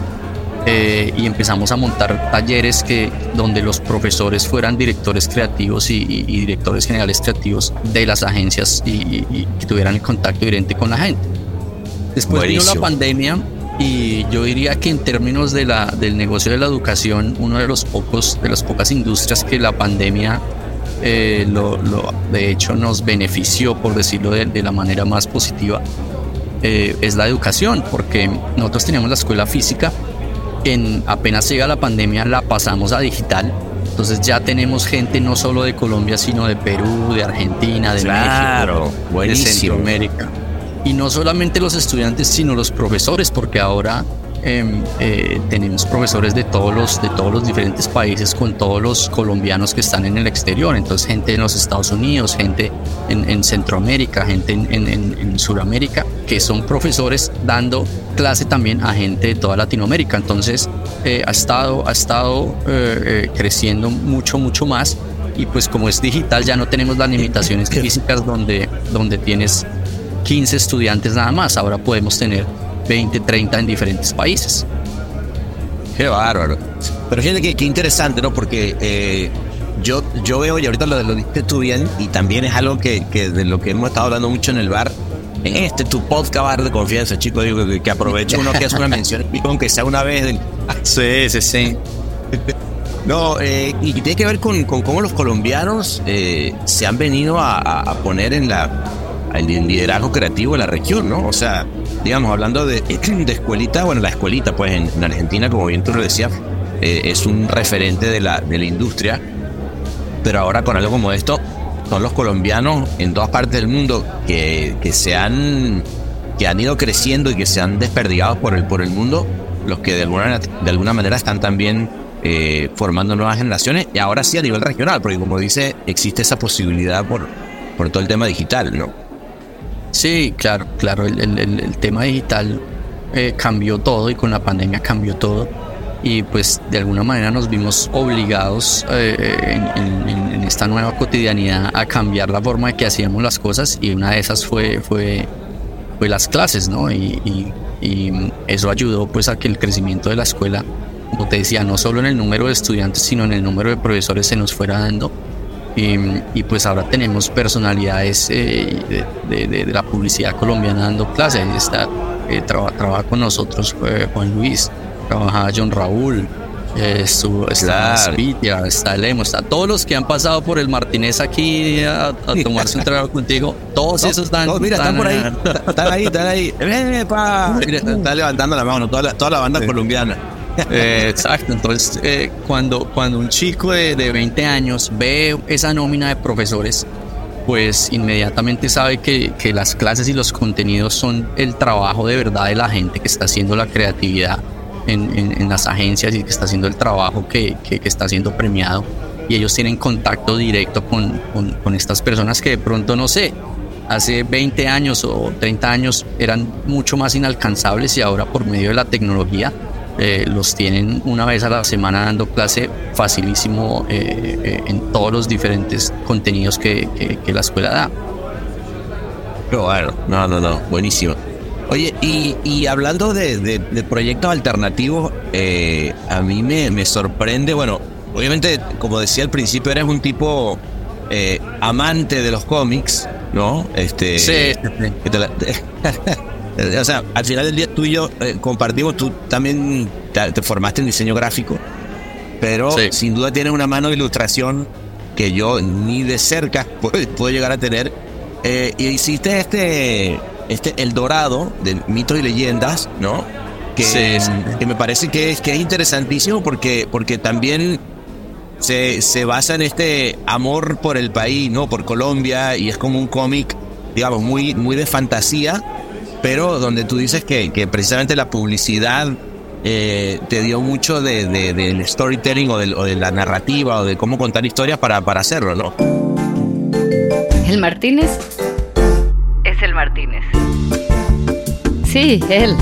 Eh, y empezamos a montar talleres que, donde los profesores fueran directores creativos y, directores generales creativos de las agencias y, que tuvieran el contacto directo con la gente. Después vino la pandemia y yo diría que en términos de la, del negocio de la educación, uno de los pocos, de las pocas industrias que la pandemia eh, lo, de hecho nos benefició, por decirlo de, la manera más positiva, eh, es la educación, porque nosotros teníamos la escuela física, en apenas llega la pandemia la pasamos a digital, entonces ya tenemos gente no solo de Colombia, sino de Perú, de Argentina, de México, de Centroamérica. Y no solamente los estudiantes, sino los profesores, porque ahora em, eh, tenemos profesores de todos, los, de todos los diferentes países con todos los colombianos que están en el exterior. Entonces, gente en los Estados Unidos, gente en, Centroamérica, gente en, en, Sudamérica, que son profesores dando clase también a gente de toda Latinoamérica. Entonces, eh, ha estado, ha estado eh, creciendo mucho, mucho más. Y pues como es digital, ya no tenemos las limitaciones físicas donde, donde tienes 15 estudiantes nada más. Ahora podemos tener 20, 30 en diferentes países. Qué bárbaro. Pero fíjate que, interesante, ¿no? Porque eh, yo, yo veo, y ahorita lo, lo dijiste tú bien, y también es algo que, que, de lo que hemos estado hablando mucho en el bar. En este, tu podcast bar de confianza, chicos, digo que, que aproveche uno que hace una mención, aunque sea una vez. Sí, sí, sí. No, eh, y tiene que ver con, con cómo los colombianos eh, se han venido a, a, poner en la, el liderazgo creativo de la región, ¿no? O sea, digamos, hablando de, de escuelita, bueno, la escuelita, pues en, Argentina, como bien tú lo decías, eh, es un referente de la, de la industria, pero ahora con algo como esto, son los colombianos en todas partes del mundo que, que se han que han ido creciendo y que se han desperdigado por el, por el mundo, los que de alguna, de alguna manera están también eh, formando nuevas generaciones y ahora sí a nivel regional, porque como dice, existe esa posibilidad por, por todo el tema digital, ¿no? Sí, claro, claro, el, tema digital eh, cambió todo y con la pandemia cambió todo y pues de alguna manera nos vimos obligados eh, en, esta nueva cotidianidad a cambiar la forma de que hacíamos las cosas y una de esas fue, fue, fue las clases, ¿no? Y, y, eso ayudó pues a que el crecimiento de la escuela como te decía, no solo en el número de estudiantes, sino en el número de profesores se nos fuera dando. Y, pues ahora tenemos personalidades eh, de, la publicidad colombiana dando clases. Está, eh, trabaja con nosotros Juan Luis, trabaja John Raúl, eh, está Spitia, está Lemo, está todos los que han pasado por el Martínez aquí a, tomarse un trago contigo, todos esos están. mira, están, por ahí, están ahí, están ahí. Mira, está levantando la mano, toda la, toda la banda colombiana. Eh, exacto, entonces eh, cuando, cuando un chico de, de 20 años ve esa nómina de profesores, pues inmediatamente sabe que, que, las clases y los contenidos son el trabajo de verdad de la gente que está haciendo la creatividad en, las agencias y que está haciendo el trabajo que, que, está siendo premiado. Y ellos tienen contacto directo con, con, estas personas que de pronto, no sé, hace 20 años o 30 años eran mucho más inalcanzables y ahora por medio de la tecnología eh, los tienen una vez a la semana dando clase facilísimo eh, eh, en todos los diferentes contenidos que, que, la escuela da. Pero bueno, no, no, no, buenísimo. Oye, y, hablando de, proyectos alternativos, eh, a mí me, sorprende, bueno, obviamente, como decía al principio, eres un tipo eh, amante de los cómics, ¿no? Este, sí. o sea, al final del día tú y yo eh, compartimos, tú también te, formaste en diseño gráfico, pero sin duda tienes una mano de ilustración que yo ni de cerca puedo, llegar a tener. y hiciste este este El Dorado de mitos y leyendas, ¿no? Que, que me parece que es, que es interesantísimo porque, porque también se, se basa en este amor por el país, ¿no? Por Colombia y es como un cómic, digamos, muy, muy de fantasía, pero donde tú dices que, que precisamente la publicidad eh, te dio mucho de, del storytelling o de, o de, la narrativa o de cómo contar historias para, para hacerlo, ¿no? El Martínez es el Martínez. Sí, él.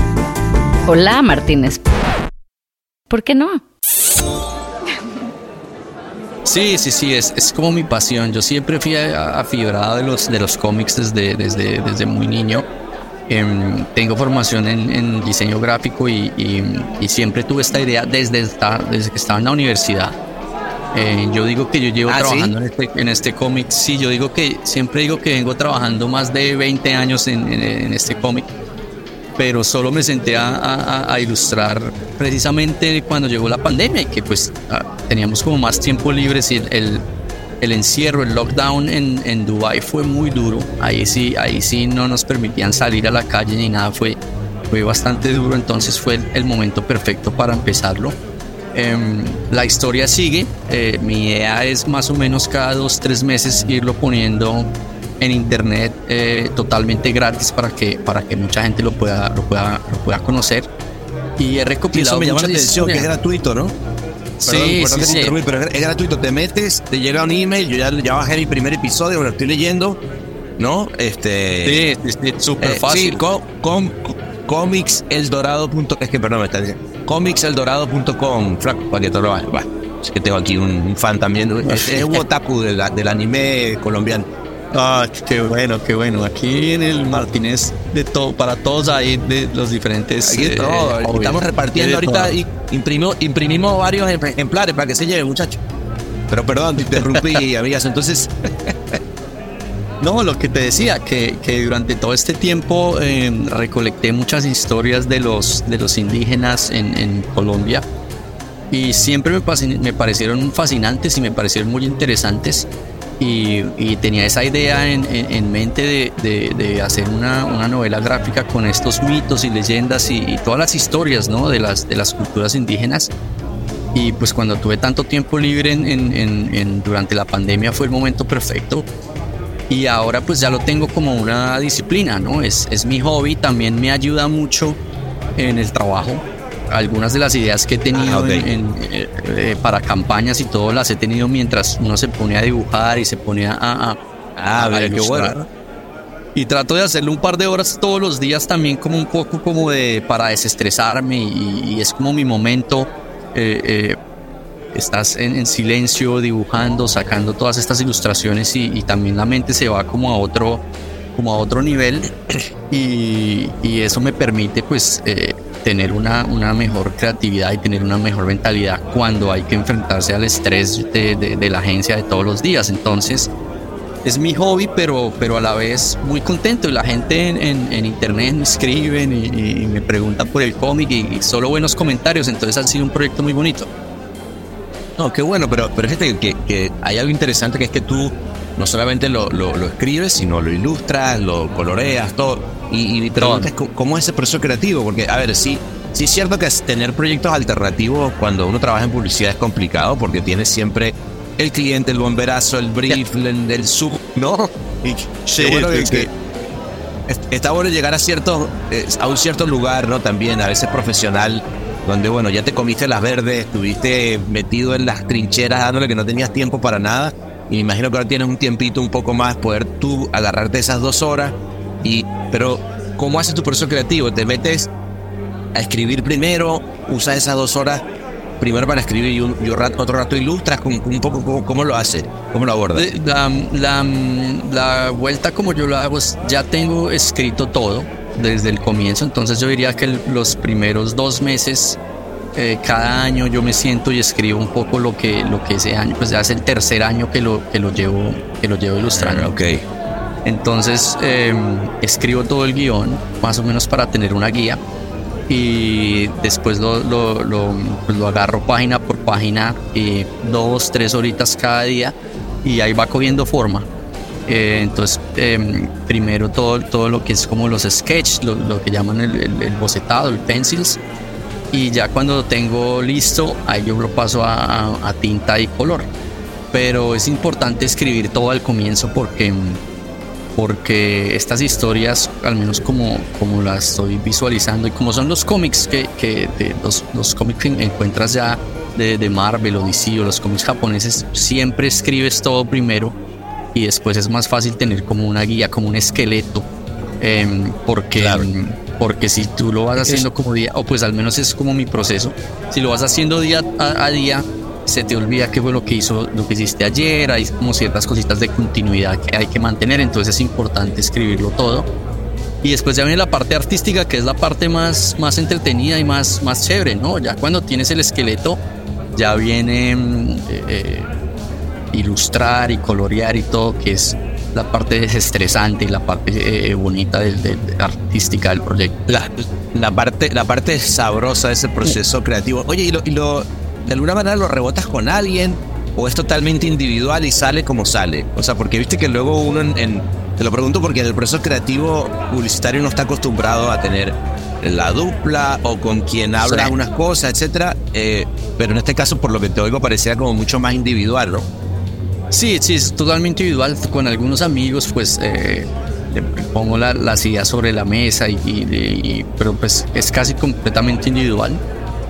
Hola, Martínez. ¿Por qué no? Sí, sí, sí, es, es como mi pasión. Yo siempre fui afibrado de los, de los cómics desde, desde, desde muy niño. Em, tengo formación en, diseño gráfico y, siempre tuve esta idea desde, desde que estaba en la universidad. Eh, yo digo que yo llevo ah, trabajando en este, en este cómic. Sí, yo digo que siempre digo que vengo trabajando más de 20 años en, en este cómic pero solo me senté a, ilustrar precisamente cuando llegó la pandemia y que pues ah, teníamos como más tiempo libre y el, el, encierro, el lockdown en, en Dubai fue muy duro. Ahí sí, ahí sí no nos permitían salir a la calle ni nada, fue, fue bastante duro, entonces fue el, momento perfecto para empezarlo. Em, la historia sigue, eh, mi idea es más o menos cada dos, tres meses irlo poniendo en internet eh, totalmente gratis para que, para que mucha gente lo pueda, lo pueda, lo pueda conocer. Y he recopilado. eso me llama la atención, que es gratuito, ¿no? Sí, sí, sí. pero es gratuito. Te metes, te llega un email. Yo ya, ya bajé mi primer episodio, lo estoy leyendo, ¿no? Este. Sí, sí, súper eh, fácil. Sí, com, com, Es que, perdón, me está diciendo. comicseldorado.com, para que todo lo vaya. es que tengo aquí un, fan también. Es, es un otaku del anime colombiano. Ah, qué bueno, qué bueno. Aquí en el Martínez, de todo, para todos ahí, de los diferentes. Aquí eh, estamos repartiendo ahorita y imprimimos, imprimimos varios ejemplares para que se lleve, muchachos. Pero perdón, te interrumpí, amigas. Entonces. No, lo que te decía, que, que durante todo este tiempo eh, recolecté muchas historias de los, de los indígenas en, en Colombia y siempre me, me parecieron fascinantes y me parecieron muy interesantes y, tenía esa idea en, mente de, hacer una, novela gráfica con estos mitos y leyendas y, todas las historias ¿no? de, las, de las culturas indígenas. Y pues cuando tuve tanto tiempo libre en, durante la pandemia fue el momento perfecto. Y ahora pues ya lo tengo como una disciplina, ¿no? Es, es mi hobby, también me ayuda mucho en el trabajo algunas de las ideas que he tenido ah, eh, eh, para campañas y todo las he tenido mientras uno se pone a dibujar y se pone a, a, ah, qué bueno. Y trato de hacerlo un par de horas todos los días también como un poco como de para desestresarme y, es como mi momento. Eh, estás en, silencio dibujando, sacando todas estas ilustraciones y, también la mente se va como a otro como a otro nivel y, y eso me permite pues tener una, una mejor creatividad y tener una mejor mentalidad cuando hay que enfrentarse al estrés de, de, la agencia de todos los días. Entonces, es mi hobby, pero, pero a la vez muy contento. Y la gente en, en, internet me escriben y, me preguntan por el cómic y, solo buenos comentarios. Entonces ha sido un proyecto muy bonito. No, qué bueno, pero, pero fíjate que, que hay algo interesante que es que tú no solamente lo, lo, escribes, sino lo ilustras, lo coloreas, todo. Y, y mi pregunta es cómo es ese proceso creativo, porque, a ver, sí, sí es cierto que tener proyectos alternativos cuando uno trabaja en publicidad es complicado, porque tienes siempre el cliente, el bomberazo, el brief, el, sub, ¿no? Y sí, bueno que, está bueno llegar a cierto, a un cierto lugar, ¿no? También, a veces profesional, donde, bueno, ya te comiste las verdes, estuviste metido en las trincheras dándole que no tenías tiempo para nada y me imagino que ahora tienes un tiempito un poco más, poder tú agarrarte esas dos horas. Y, pero, ¿cómo haces tu proceso creativo? ¿Te metes a escribir primero? ¿Usas esas dos horas primero para escribir y, un, otro rato ilustras? Un, un poco, ¿cómo, lo haces? ¿Cómo lo abordas? La, la, la vuelta como yo lo hago ya tengo escrito todo desde el comienzo, entonces yo diría que los primeros dos meses eh, cada año yo me siento y escribo un poco lo que, lo que ese año, pues ya es el tercer año que lo, que lo, llevo, que lo llevo ilustrando. Ah, ok. Entonces em, escribo todo el guion, más o menos para tener una guía, y después lo, lo, lo, pues lo agarro página por página, y dos, tres horitas cada día, y ahí va cogiendo forma. Eh, entonces, em, primero todo, todo lo que es como los sketches, lo, que llaman el, el, el, bocetado, el pencils, y ya cuando lo tengo listo, ahí yo lo paso a, tinta y color. Pero es importante escribir todo al comienzo porque, porque estas historias, al menos como, como las estoy visualizando y como son los cómics que, que los, los cómics que encuentras ya de, de Marvel o DC o los cómics japoneses, siempre escribes todo primero y después es más fácil tener como una guía, como un esqueleto, em, porque porque si tú lo vas haciendo como día, o pues al menos es como mi proceso, si lo vas haciendo día a, día, se te olvida qué fue lo que hizo, lo que hiciste ayer, hay como ciertas cositas de continuidad que hay que mantener, entonces es importante escribirlo todo. Y después ya viene la parte artística, que es la parte más, más entretenida y más, más chévere, ¿no? Ya cuando tienes el esqueleto, ya viene mm, eh, eh, ilustrar y colorear y todo, que es la parte desestresante y la parte eh, bonita del, artística del proyecto. La, la, parte, la parte sabrosa de ese proceso creativo. Oye, ¿y lo, y lo de alguna manera lo rebotas con alguien o es totalmente individual y sale como sale? O sea, porque viste que luego uno en, te lo pregunto porque en el proceso creativo publicitario no está acostumbrado a tener la dupla o con quien habla unas cosas, etcétera. Eh, pero en este caso, por lo que te oigo, parecía como mucho más individual, ¿no? Sí, sí, es totalmente individual. Con algunos amigos, pues eh, pongo las ideas sobre la mesa, y, pero pues es casi completamente individual.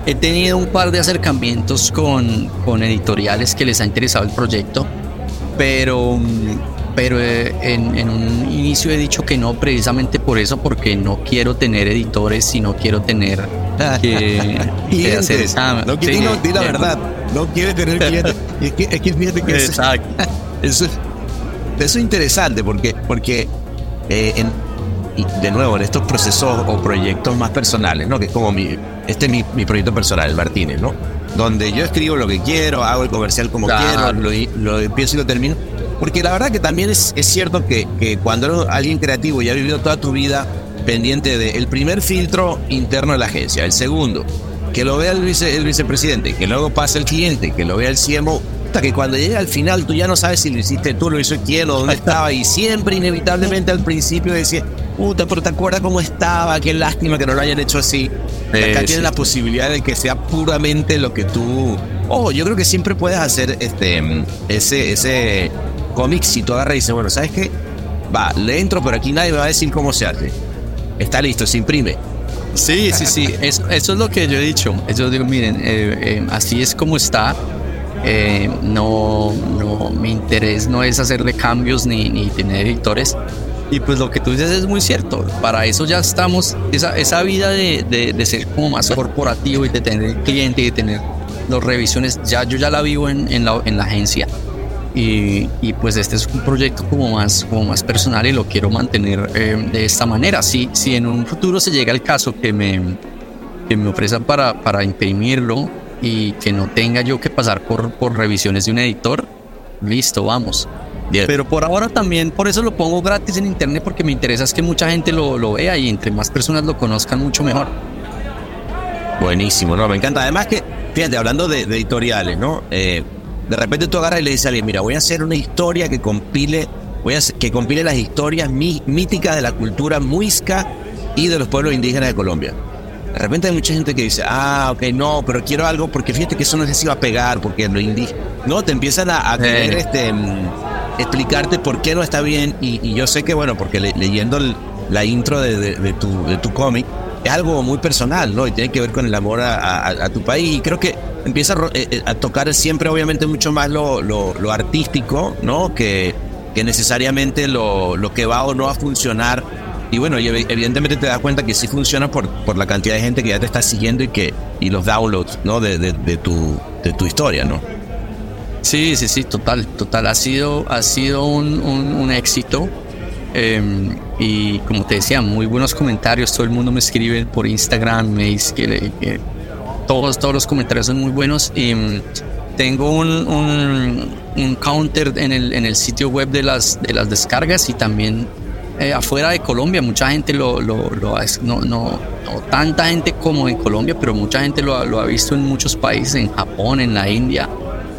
He tenido un par de acercamientos con, con editoriales que les ha interesado el proyecto, pero, pero eh, en, un inicio he dicho que no, precisamente por eso, porque no quiero tener editores, y no quiero tener que, hacer esa. No, quiero, la verdad, no quiere tener clientes. es que, es que fíjate que Exacto. Eso, es interesante porque, porque eh, en, de nuevo, en estos procesos o proyectos más personales, ¿no? Que es como mi, este es mi, mi proyecto personal, el Martínez, ¿no? Donde yo escribo lo que quiero, hago el comercial como quiero, lo, lo, empiezo y lo termino. Porque la verdad que también es, es cierto que, que cuando alguien creativo ya ha vivido toda tu vida pendiente del el primer filtro interno de la agencia, el segundo, que lo vea el, vice, el vicepresidente, que luego pase el cliente, que lo vea el CMO, hasta que cuando llega al final tú ya no sabes si lo hiciste tú, lo hizo quién o dónde estaba, y siempre inevitablemente al principio decía, puta, pero te acuerdas cómo estaba, qué lástima que no lo hayan hecho así. acá tienes la posibilidad de que sea puramente lo que tú. Oh, yo creo que siempre puedes hacer este ese, ese cómic si tú agarras y dices, bueno, ¿sabes qué? Va, le entro, pero aquí nadie me va a decir cómo se hace. Está listo, se imprime Sí, sí, sí. Eso, eso es lo que yo he dicho. Yo digo, miren, eh, eh, así es como está. Eh, no, no, mi interés no es hacerle cambios ni, ni tener editores. Y pues lo que tú dices es muy cierto. Para eso ya estamos, esa, esa vida de, de, de ser como más corporativo y de tener cliente y de tener las revisiones, ya yo ya la vivo en, en, la, en la agencia. Y, y, pues este es un proyecto como más, como más personal y lo quiero mantener eh, de esta manera. Si, si en un futuro se llega el caso que me, que me ofrezcan para, para imprimirlo y que no tenga yo que pasar por, por revisiones de un editor, listo, vamos. Pero por ahora también, por eso lo pongo gratis en internet, porque me interesa es que mucha gente lo, lo vea y entre más personas lo conozcan, mucho mejor. Buenísimo, no, me encanta. Además que, fíjate, hablando de, editoriales, ¿no? Eh, de repente tú agarras y le dices a alguien, mira, voy a hacer una historia que compile, voy a que compile las historias míticas de la cultura muisca y de los pueblos indígenas de Colombia. De repente hay mucha gente que dice, ah, ok, no, pero quiero algo porque fíjate que eso no sé si va a pegar, porque lo indígena. No, te empiezan a, querer este, mm, explicarte por qué no está bien. Y, yo sé que, bueno, porque leyendo la intro de, tu, de tu cómic, es algo muy personal, ¿no? Y tiene que ver con el amor a, tu país. Y creo que empieza eh, eh, a, tocar siempre, obviamente, mucho más lo, lo, artístico, ¿no? Que, que necesariamente lo, lo, que va o no va a funcionar. Y bueno, evidentemente te das cuenta que sí funciona por, por la cantidad de gente que ya te está siguiendo y que y los downloads, ¿no? De, de, tu, de tu historia, ¿no? Sí, sí, sí, total, total. Ha sido, ha sido un, un éxito. Em, y como te decía, muy buenos comentarios. Todo el mundo me escribe por Instagram, me dice que, todos, todos los comentarios son muy buenos. Y mm, tengo un, un, counter en el, en el sitio web de las, de las descargas y también eh, afuera de Colombia. Mucha gente lo, lo, lo no, no, no, tanta gente como en Colombia, pero mucha gente lo, lo ha visto en muchos países, en Japón, en la India.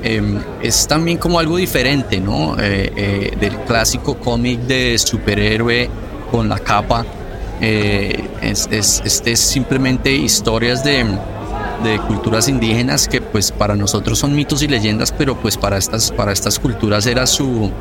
Em, es también como algo diferente, ¿no? Eh, eh, del clásico cómic de superhéroe con la capa. Eh, es, este es simplemente historias de, de, culturas indígenas que pues para nosotros son mitos y leyendas, pero pues para estas, para estas culturas era su,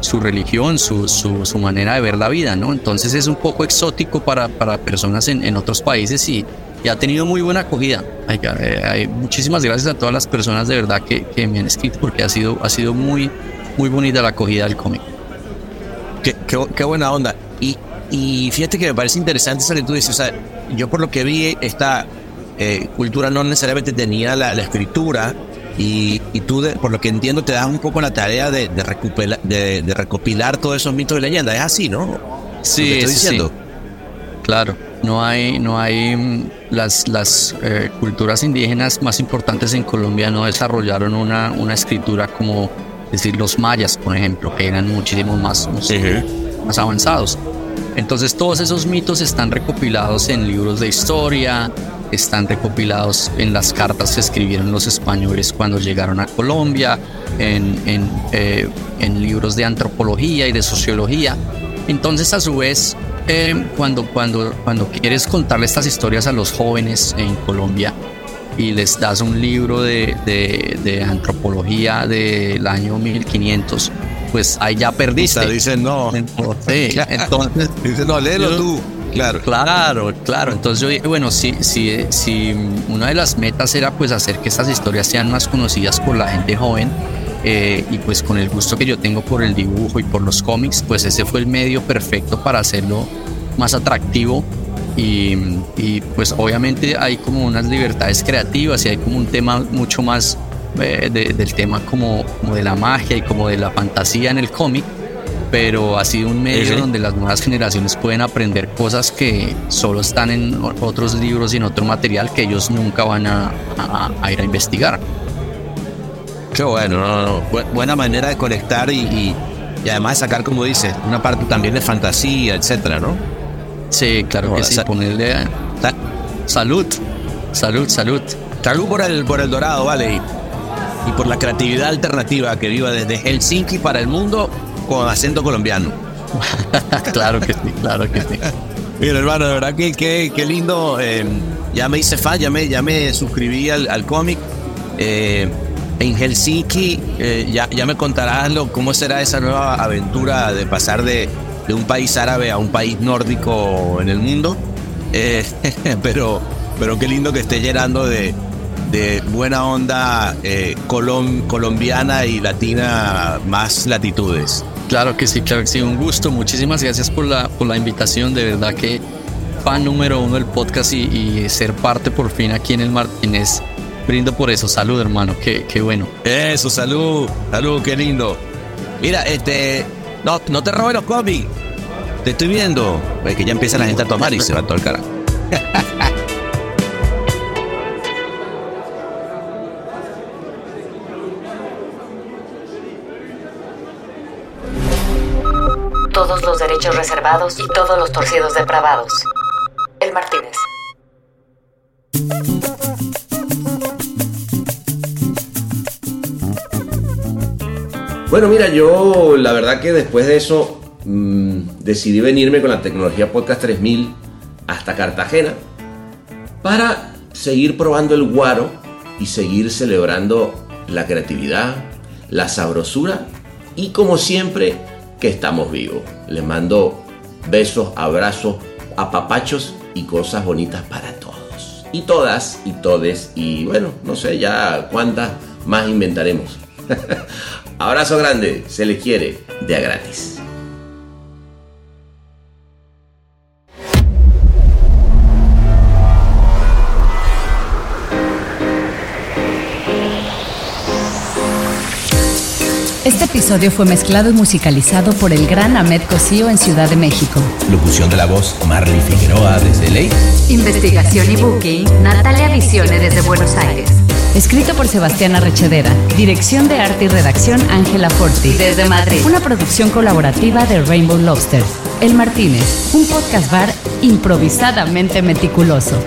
su religión, su, su, su, manera de ver la vida, ¿no? Entonces es un poco exótico para, para personas en, en otros países y, y ha tenido muy buena acogida. Eh, hay, muchísimas gracias a todas las personas de verdad que, que, me han escrito porque ha sido, ha sido muy, muy bonita la acogida del cómic. Qué, qué, buena onda. Y, y, fíjate que me parece interesante eso que tú dices. O sea, yo por lo que vi, esta eh, cultura no necesariamente tenía la, la escritura. Y, y tú, por lo que entiendo, te das un poco la tarea de, de, recopilar, de, recopilar todos esos mitos y leyendas. Es así, ¿no? Sí, estoy diciendo. Claro. No hay, no hay mm, las, las eh, culturas indígenas más importantes en Colombia no desarrollaron una, una escritura como decir los mayas, por ejemplo, que eran muchísimo más, más avanzados. Entonces todos esos mitos están recopilados en libros de historia, están recopilados en las cartas que escribieron los españoles cuando llegaron a Colombia, en, en, eh, en libros de antropología y de sociología. Entonces a su vez eh, cuando, cuando, cuando quieres contarle estas historias a los jóvenes en Colombia y les das un libro de, de, antropología del año 1500, pues ahí ya perdiste. dicen no. Entonces, entonces dicen no, léelo tú. Claro. Claro, claro. Entonces yo dije, bueno, si, si, si una de las metas era pues hacer que estas historias sean más conocidas por la gente joven, eh, y pues con el gusto que yo tengo por el dibujo y por los cómics, pues ese fue el medio perfecto para hacerlo más atractivo y, pues obviamente hay como unas libertades creativas y hay como un tema mucho más eh, del tema como, como, de la magia y como de la fantasía en el cómic, pero ha sido un medio donde las nuevas generaciones pueden aprender cosas que solo están en otros libros y en otro material que ellos nunca van a ir a investigar. Qué bueno, no, no, buena manera de conectar y, y, además sacar, como dices, una parte también de fantasía, etcétera, ¿no? Sí, claro que sí, ponerle salud, salud, salud. Salud por el, por el dorado, vale, y, por la creatividad alternativa que viva desde Helsinki para el mundo con acento colombiano. claro que sí, claro que sí. Mira, hermano, de verdad que, qué lindo. Eh, ya me hice fan, ya me, ya me suscribí al, al cómic. Eh, en Helsinki, eh, ya, ya me contarás lo, cómo será esa nueva aventura de pasar de, de, un país árabe a un país nórdico en el mundo. Eh, pero, pero qué lindo que esté llenando de, de buena onda eh, colombiana y latina más latitudes. Claro que sí, claro que sí, un gusto. Muchísimas gracias por la, por la invitación. De verdad que fan número uno del podcast y, y ser parte por fin aquí en el Martínez brindo por eso. Salud, hermano. Qué, qué bueno. Eso, salud. Salud, qué lindo. Mira, este. No, no te robes los cómics. Te estoy viendo. Es que ya empieza la gente a tomar y se va todo el carajo. Todos los derechos reservados y todos los torcidos depravados. Bueno, mira, yo la verdad que después de eso mm, decidí venirme con la tecnología Podcast 3000 hasta Cartagena para seguir probando el guaro y seguir celebrando la creatividad, la sabrosura y como siempre que estamos vivos. Les mando besos, abrazos, apapachos y cosas bonitas para todos. Y todas y todes y bueno, no sé ya cuántas más inventaremos. Abrazo grande, se les quiere, de a gratis. Este episodio fue mezclado y musicalizado por el gran Ahmed Cosío en Ciudad de México. Locución de la voz Marley Figueroa desde Ley. Investigación y booking Natalia Visione desde Buenos Aires. Escrito por Sebastián Arrechedera. Dirección de arte y redacción Ángela Forti. Desde Madrid. Una producción colaborativa de Rainbow Lobster. El Martínez. Un podcast bar improvisadamente meticuloso.